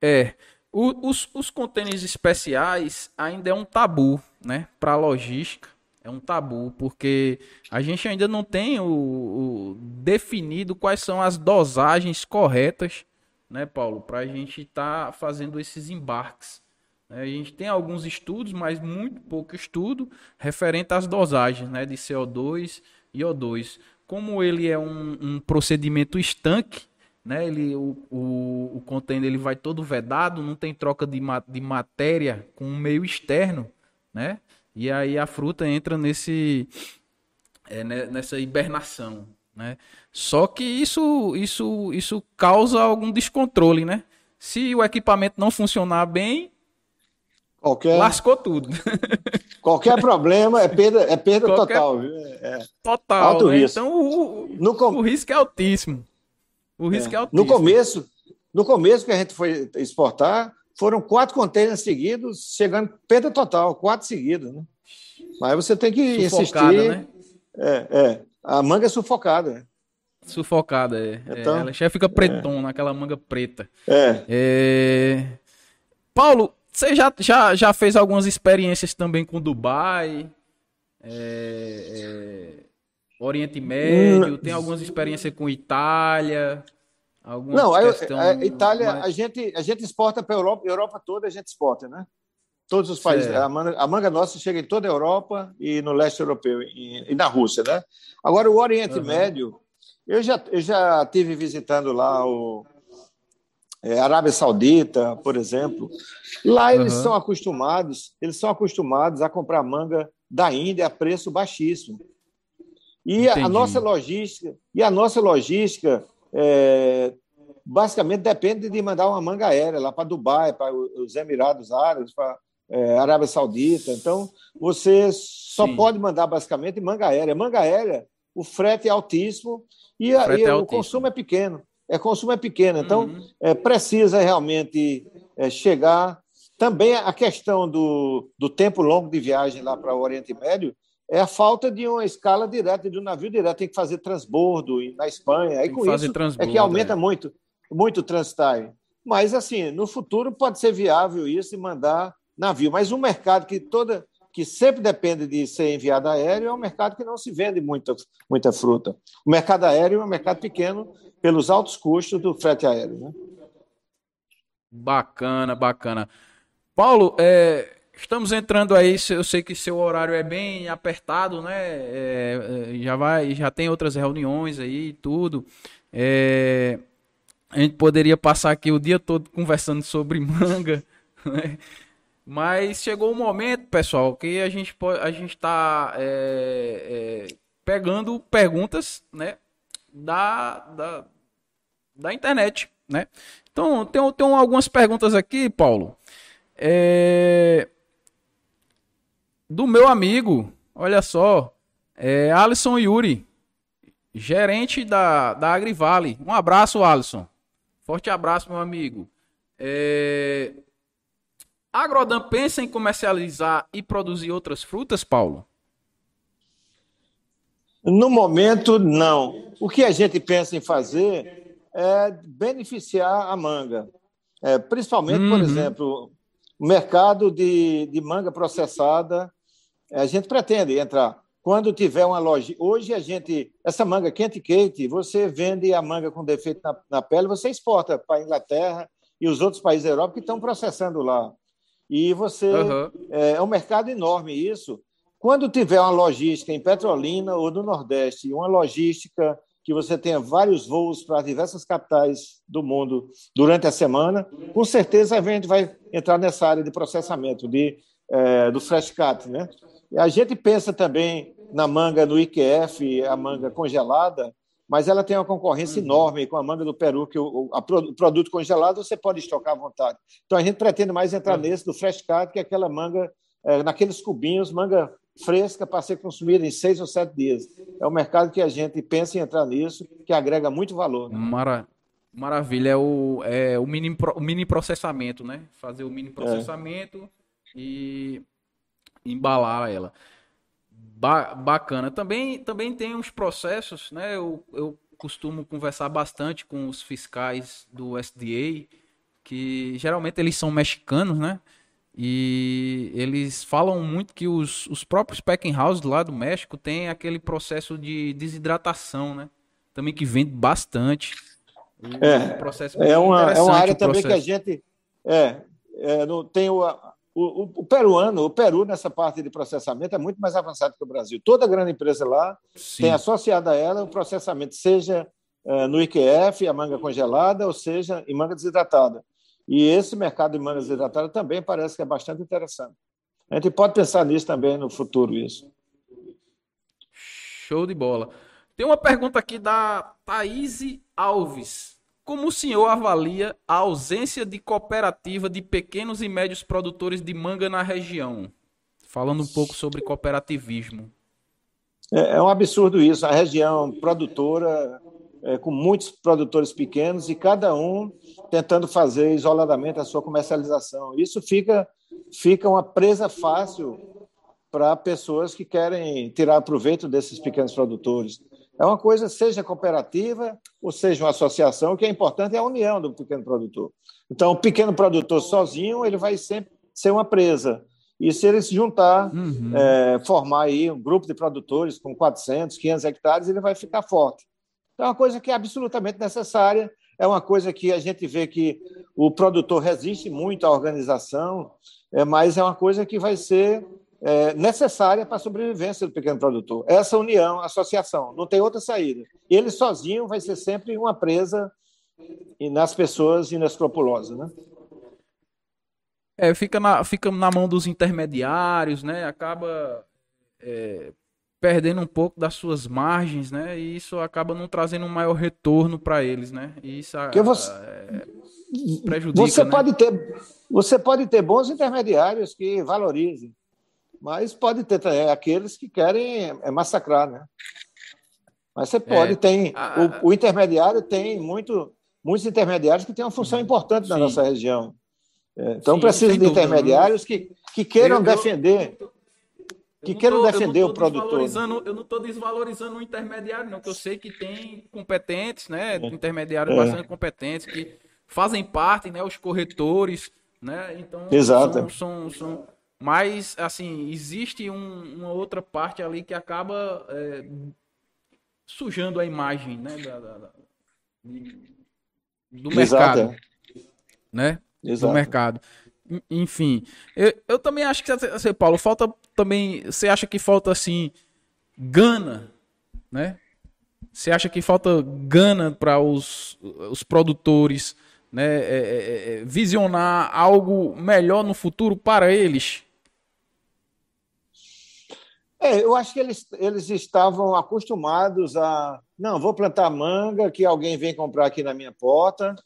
É. O, os, os contêineres especiais ainda é um tabu, né? Para a logística. É um tabu, porque a gente ainda não tem o, o definido quais são as dosagens corretas, né, Paulo, para a gente estar tá fazendo esses embarques. A gente tem alguns estudos, mas muito pouco estudo referente às dosagens né, de CO2 e O2. Como ele é um, um procedimento estanque, né, ele, o, o, o container ele vai todo vedado, não tem troca de, de matéria com o meio externo, né? E aí a fruta entra nesse, é, né, nessa hibernação, né? Só que isso, isso, isso causa algum descontrole, né? Se o equipamento não funcionar bem, Qualquer... Lascou tudo. (laughs) Qualquer problema é perda, é perda Qualquer... total. É. Total. Alto né? risco. Então o, no com... o risco é altíssimo. O risco é, é altíssimo. No começo, no começo que a gente foi exportar, foram quatro containers seguidos, chegando perda total, quatro seguidos. Né? Mas você tem que sufocada, insistir. Né? É, é. A manga é sufocada. Né? Sufocada, é. Então, é. Ela já fica pretona, é. aquela manga preta. É. é. Paulo, você já, já, já fez algumas experiências também com Dubai, é, é, Oriente Médio, tem algumas experiências com Itália? Não, a, a, Itália, mais... a, gente, a gente exporta para a Europa, Europa toda a gente exporta, né? Todos os países. A manga, a manga, nossa chega em toda a Europa e no leste europeu e, e na Rússia, né? Agora, o Oriente uhum. Médio, eu já, eu já tive visitando lá o, é, Arábia Saudita, por exemplo. Lá eles uhum. são acostumados, eles são acostumados a comprar manga da Índia a preço baixíssimo. E a, a nossa logística, e a nossa logística é, basicamente depende de mandar uma manga aérea lá para Dubai, para os Emirados Árabes, para é, Arábia Saudita. Então, você só Sim. pode mandar basicamente manga aérea. Manga aérea, o frete é altíssimo e, a, e é o consumo é pequeno é, consumo é pequeno. Então, uhum. é, precisa realmente é, chegar. Também a questão do, do tempo longo de viagem lá para o Oriente Médio é a falta de uma escala direta, de um navio direto. Tem que fazer transbordo na Espanha. Aí, com isso, é que aumenta é. muito, muito o transtime. Mas, assim, no futuro pode ser viável isso e mandar navio. Mas um mercado que toda que sempre depende de ser enviado aéreo é um mercado que não se vende muita, muita fruta. O mercado aéreo é um mercado pequeno pelos altos custos do frete aéreo. Né? Bacana, bacana. Paulo, é, Estamos entrando aí, eu sei que seu horário é bem apertado, né? É, é, já vai, já tem outras reuniões aí e tudo. É, a gente poderia passar aqui o dia todo conversando sobre (laughs) manga, né? Mas chegou um momento, pessoal, que a gente a gente está é, é, pegando perguntas, né? Da, da, da internet, né? Então, tem, tem algumas perguntas aqui, Paulo. É, do meu amigo, olha só, é Alisson Yuri, gerente da, da Agrivale. Um abraço, Alisson. Forte abraço, meu amigo. É... A Agrodan pensa em comercializar e produzir outras frutas, Paulo? No momento, não. O que a gente pensa em fazer é beneficiar a manga. É, principalmente, uhum. por exemplo, o mercado de, de manga processada a gente pretende entrar. Quando tiver uma loja. Hoje a gente. Essa manga quente quente, você vende a manga com defeito na, na pele, você exporta para a Inglaterra e os outros países da Europa que estão processando lá. E você. Uhum. É, é um mercado enorme isso. Quando tiver uma logística em Petrolina ou no Nordeste, uma logística que você tenha vários voos para diversas capitais do mundo durante a semana, com certeza a gente vai entrar nessa área de processamento de, é, do fresh cut, né? A gente pensa também na manga no IQF, a manga congelada, mas ela tem uma concorrência uhum. enorme com a manga do Peru, que o, a, o produto congelado você pode estocar à vontade. Então a gente pretende mais entrar uhum. nesse do fresh cut, que é aquela manga, é, naqueles cubinhos, manga fresca para ser consumida em seis ou sete dias. É um mercado que a gente pensa em entrar nisso, que agrega muito valor. Né? Mara... Maravilha, é o, é o, mini, o mini processamento, né? Fazer o mini é. processamento é. e embalar ela. Ba bacana. Também, também tem uns processos, né? Eu, eu costumo conversar bastante com os fiscais do SDA, que geralmente eles são mexicanos, né? E eles falam muito que os, os próprios packing houses lá do México tem aquele processo de desidratação, né? Também que vende bastante. É, um é, uma, é uma área também que a gente é, é, não tem o, o, o, o, peruano, o Peru, nessa parte de processamento, é muito mais avançado que o Brasil. Toda grande empresa lá Sim. tem associada a ela o processamento, seja uh, no IQF, a manga congelada, ou seja, em manga desidratada. E esse mercado de manga desidratada também parece que é bastante interessante. A gente pode pensar nisso também no futuro, isso. Show de bola. Tem uma pergunta aqui da Thaís Alves. Como o senhor avalia a ausência de cooperativa de pequenos e médios produtores de manga na região? Falando um pouco sobre cooperativismo. É, é um absurdo isso. A região produtora, é, com muitos produtores pequenos e cada um tentando fazer isoladamente a sua comercialização. Isso fica, fica uma presa fácil para pessoas que querem tirar proveito desses pequenos produtores. É uma coisa, seja cooperativa ou seja uma associação, o que é importante é a união do pequeno produtor. Então, o pequeno produtor sozinho, ele vai sempre ser uma presa. E se ele se juntar, uhum. é, formar aí um grupo de produtores com 400, 500 hectares, ele vai ficar forte. Então, é uma coisa que é absolutamente necessária, é uma coisa que a gente vê que o produtor resiste muito à organização, é, mas é uma coisa que vai ser é, necessária para a sobrevivência do pequeno produtor. Essa união, associação, não tem outra saída. Ele sozinho vai ser sempre uma presa nas pessoas inescrupulosas, né? É, fica na, fica na mão dos intermediários, né? Acaba é, perdendo um pouco das suas margens, né? E isso acaba não trazendo um maior retorno para eles, né? E isso a, você, é, prejudica. Você né? pode ter, você pode ter bons intermediários que valorizem, mas pode ter também aqueles que querem é, massacrar, né? Mas você pode, é, tem. A... O, o, intermediário tem muito, muitos intermediários que têm uma função importante na Sim. nossa região. É, então Sim, precisa de intermediários que, que queiram eu, defender. que queiram defender o produtor. Eu não estou desvalorizando o intermediário, não, que eu sei que tem competentes, né? É. Intermediários é. bastante competentes que fazem parte, né? Os corretores, né? Então, Exato. São, são, são... Mas, assim, existe um, uma outra parte ali que acaba é, sujando a imagem, né? Da, da, da, do mercado. Exato. Né? Exato. Do mercado. Enfim, eu, eu também acho que, assim, Paulo, falta também. Você acha que falta, assim, gana, né? Você acha que falta gana para os, os produtores, né? É, é, é, visionar algo melhor no futuro para eles? É, eu acho que eles, eles estavam acostumados a. Não, vou plantar manga, que alguém vem comprar aqui na minha porta,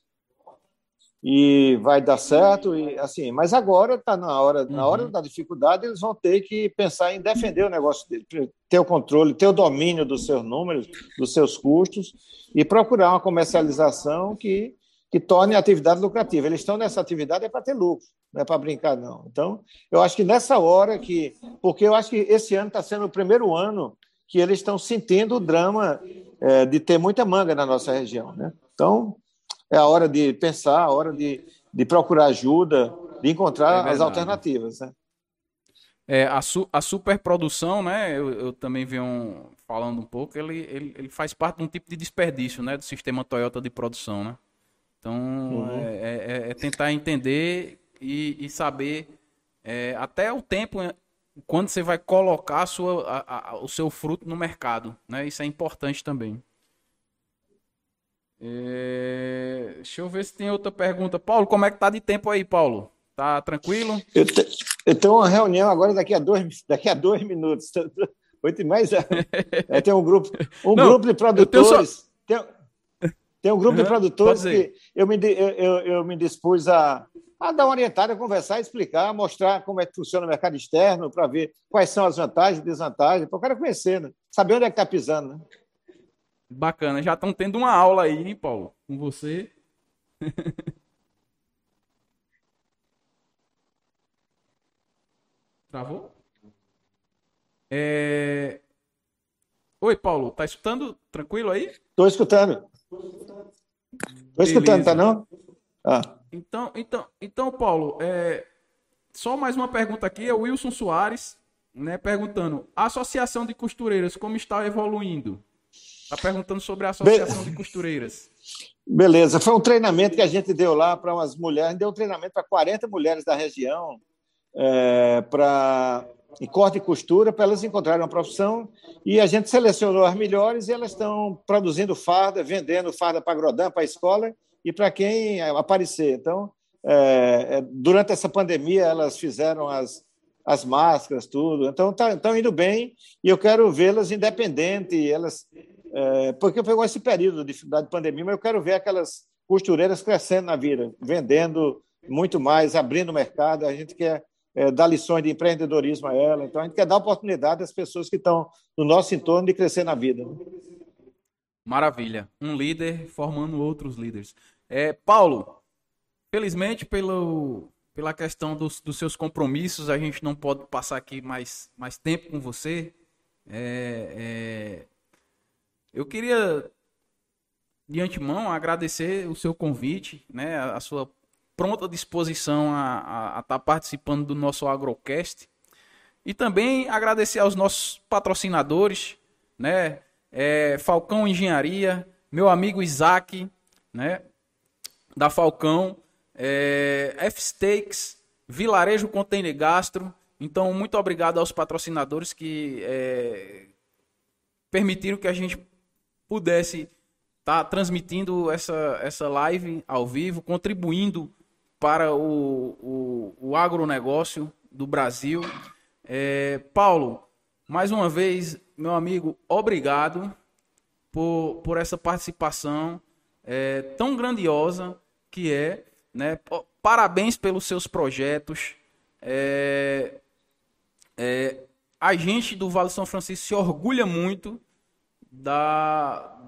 e vai dar certo e assim mas agora está na hora na hora uhum. da dificuldade eles vão ter que pensar em defender o negócio dele ter o controle ter o domínio dos seus números dos seus custos e procurar uma comercialização que que torne a atividade lucrativa eles estão nessa atividade é para ter lucro não é para brincar não então eu acho que nessa hora que porque eu acho que esse ano está sendo o primeiro ano que eles estão sentindo o drama é, de ter muita manga na nossa região né então é a hora de pensar, a hora de, de procurar ajuda, de encontrar é as alternativas. Né? É, a, su, a superprodução, né? Eu, eu também venho falando um pouco, ele, ele, ele, faz parte de um tipo de desperdício né, do sistema Toyota de produção. Né? Então, uhum. é, é, é, tentar entender e, e saber é, até o tempo quando você vai colocar sua, a, a, o seu fruto no mercado. Né? Isso é importante também. É... Deixa eu ver se tem outra pergunta. Paulo, como é que tá de tempo aí, Paulo? Tá tranquilo? Eu, te, eu tenho uma reunião agora daqui a dois, daqui a dois minutos. (laughs) Oito e mais. (laughs) É, tem um grupo, um Não, grupo de produtores. Só... Tem, tem, um grupo uhum, de produtores que eu me, eu, eu me dispus a, a dar uma orientada, conversar, explicar, mostrar como é que funciona o mercado externo, para ver quais são as vantagens e desvantagens, para o cara conhecer, né? saber onde é que está pisando. Né? Bacana. Já estão tendo uma aula aí, hein, Paulo? Com você. (laughs) Travou? É... Oi, Paulo. Tá escutando? Tranquilo aí? Estou escutando. Estou escutando, tá não? Ah. Então, então, então, Paulo, é... só mais uma pergunta aqui. É o Wilson Soares, né, perguntando: a Associação de Costureiras, como está evoluindo? Está perguntando sobre a Associação Be... de Costureiras. Beleza, foi um treinamento que a gente deu lá para umas mulheres, deu um treinamento para 40 mulheres da região, é, para em corte e costura, para elas encontrarem uma profissão, e a gente selecionou as melhores e elas estão produzindo farda, vendendo farda para Grodan, para a escola e para quem aparecer. Então, é, é, durante essa pandemia, elas fizeram as, as máscaras, tudo. Então, estão tá, indo bem e eu quero vê-las independentes, elas é, porque pegou esse período de dificuldade de pandemia, mas eu quero ver aquelas costureiras crescendo na vida, vendendo muito mais, abrindo mercado. A gente quer é, dar lições de empreendedorismo a ela. Então, a gente quer dar oportunidade às pessoas que estão no nosso entorno de crescer na vida. Maravilha. Um líder formando outros líderes. É, Paulo, felizmente, pelo, pela questão dos, dos seus compromissos, a gente não pode passar aqui mais, mais tempo com você. É, é, eu queria, de antemão, agradecer o seu convite, né, a sua pronta disposição a estar tá participando do nosso Agrocast. E também agradecer aos nossos patrocinadores, né, é, Falcão Engenharia, meu amigo Isaac, né, da Falcão, é, F-Steaks, Vilarejo Container Gastro. Então, muito obrigado aos patrocinadores que é, permitiram que a gente pudesse estar tá transmitindo essa, essa live ao vivo, contribuindo para o, o, o agronegócio do Brasil. É, Paulo, mais uma vez, meu amigo, obrigado por, por essa participação é, tão grandiosa que é. Né? Parabéns pelos seus projetos. É, é, a gente do Vale São Francisco se orgulha muito da,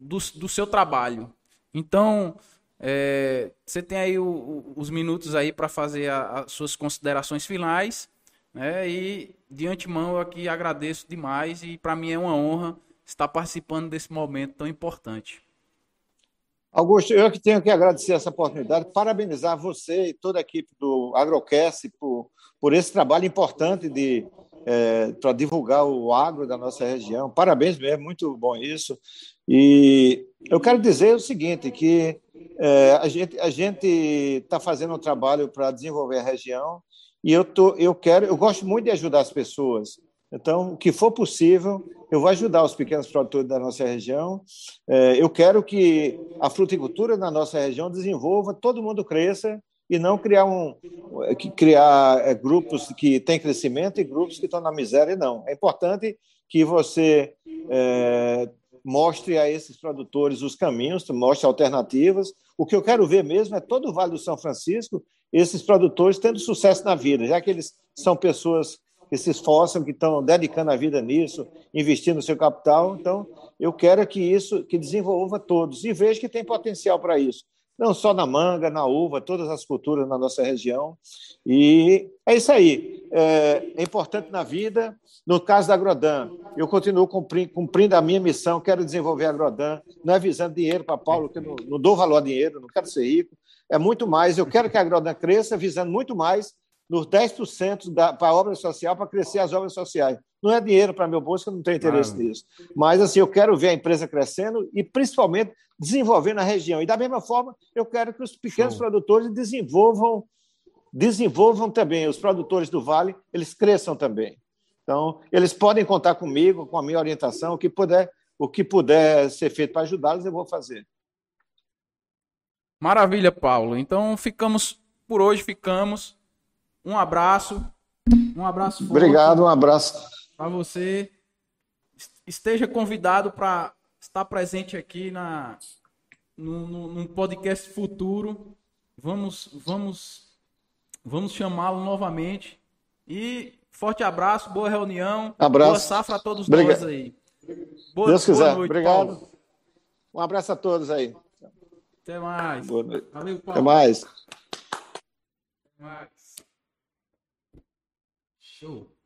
do, do seu trabalho. Então, é, você tem aí o, o, os minutos aí para fazer as suas considerações finais Né? E de antemão eu aqui agradeço demais e para mim é uma honra estar participando desse momento tão importante. Augusto, eu que tenho que agradecer essa oportunidade, parabenizar você e toda a equipe do Agrocast por, por esse trabalho importante de é, para divulgar o agro da nossa região. Parabéns mesmo, muito bom isso. E eu quero dizer o seguinte, que é, a gente a gente está fazendo um trabalho para desenvolver a região e eu tô eu quero eu gosto muito de ajudar as pessoas. Então, o que for possível, eu vou ajudar os pequenos produtores da nossa região. É, eu quero que a fruticultura na nossa região desenvolva, todo mundo cresça e não criar um criar é, grupos que têm crescimento e grupos que estão na miséria não é importante que você é, mostre a esses produtores os caminhos mostre alternativas o que eu quero ver mesmo é todo o Vale do São Francisco esses produtores tendo sucesso na vida já que eles são pessoas que se esforçam que estão dedicando a vida nisso investindo seu capital então eu quero que isso que desenvolva todos e vejo que tem potencial para isso não só na manga, na uva, todas as culturas na nossa região. E é isso aí. É, é importante na vida. No caso da Agrodan, eu continuo cumprindo, cumprindo, a minha missão, quero desenvolver a Agrodan, não é visando dinheiro para Paulo, que eu não, não dou valor a dinheiro, não quero ser rico. É muito mais, eu quero que a Agrodan cresça, visando muito mais nos 10% para a obra social, para crescer as obras sociais. Não é dinheiro para meu bolso, eu não tenho interesse claro. nisso. Mas, assim, eu quero ver a empresa crescendo e, principalmente, desenvolvendo a região. E, da mesma forma, eu quero que os pequenos produtores desenvolvam, desenvolvam também, os produtores do Vale, eles cresçam também. Então, eles podem contar comigo, com a minha orientação, o que puder, o que puder ser feito para ajudá-los, eu vou fazer. Maravilha, Paulo. Então, ficamos, por hoje, ficamos. Um abraço. Um abraço forte. Obrigado, um abraço para você. Esteja convidado para estar presente aqui na no, podcast futuro. Vamos vamos vamos chamá-lo novamente. E forte abraço, boa reunião, abraço. boa safra a todos Obrigado. nós aí. Boa, Deus boa quiser. Noite, Obrigado. Paulo. Um abraço a todos aí. Até mais. Boa noite. Valeu, Paulo. Até mais. Até mais. Show.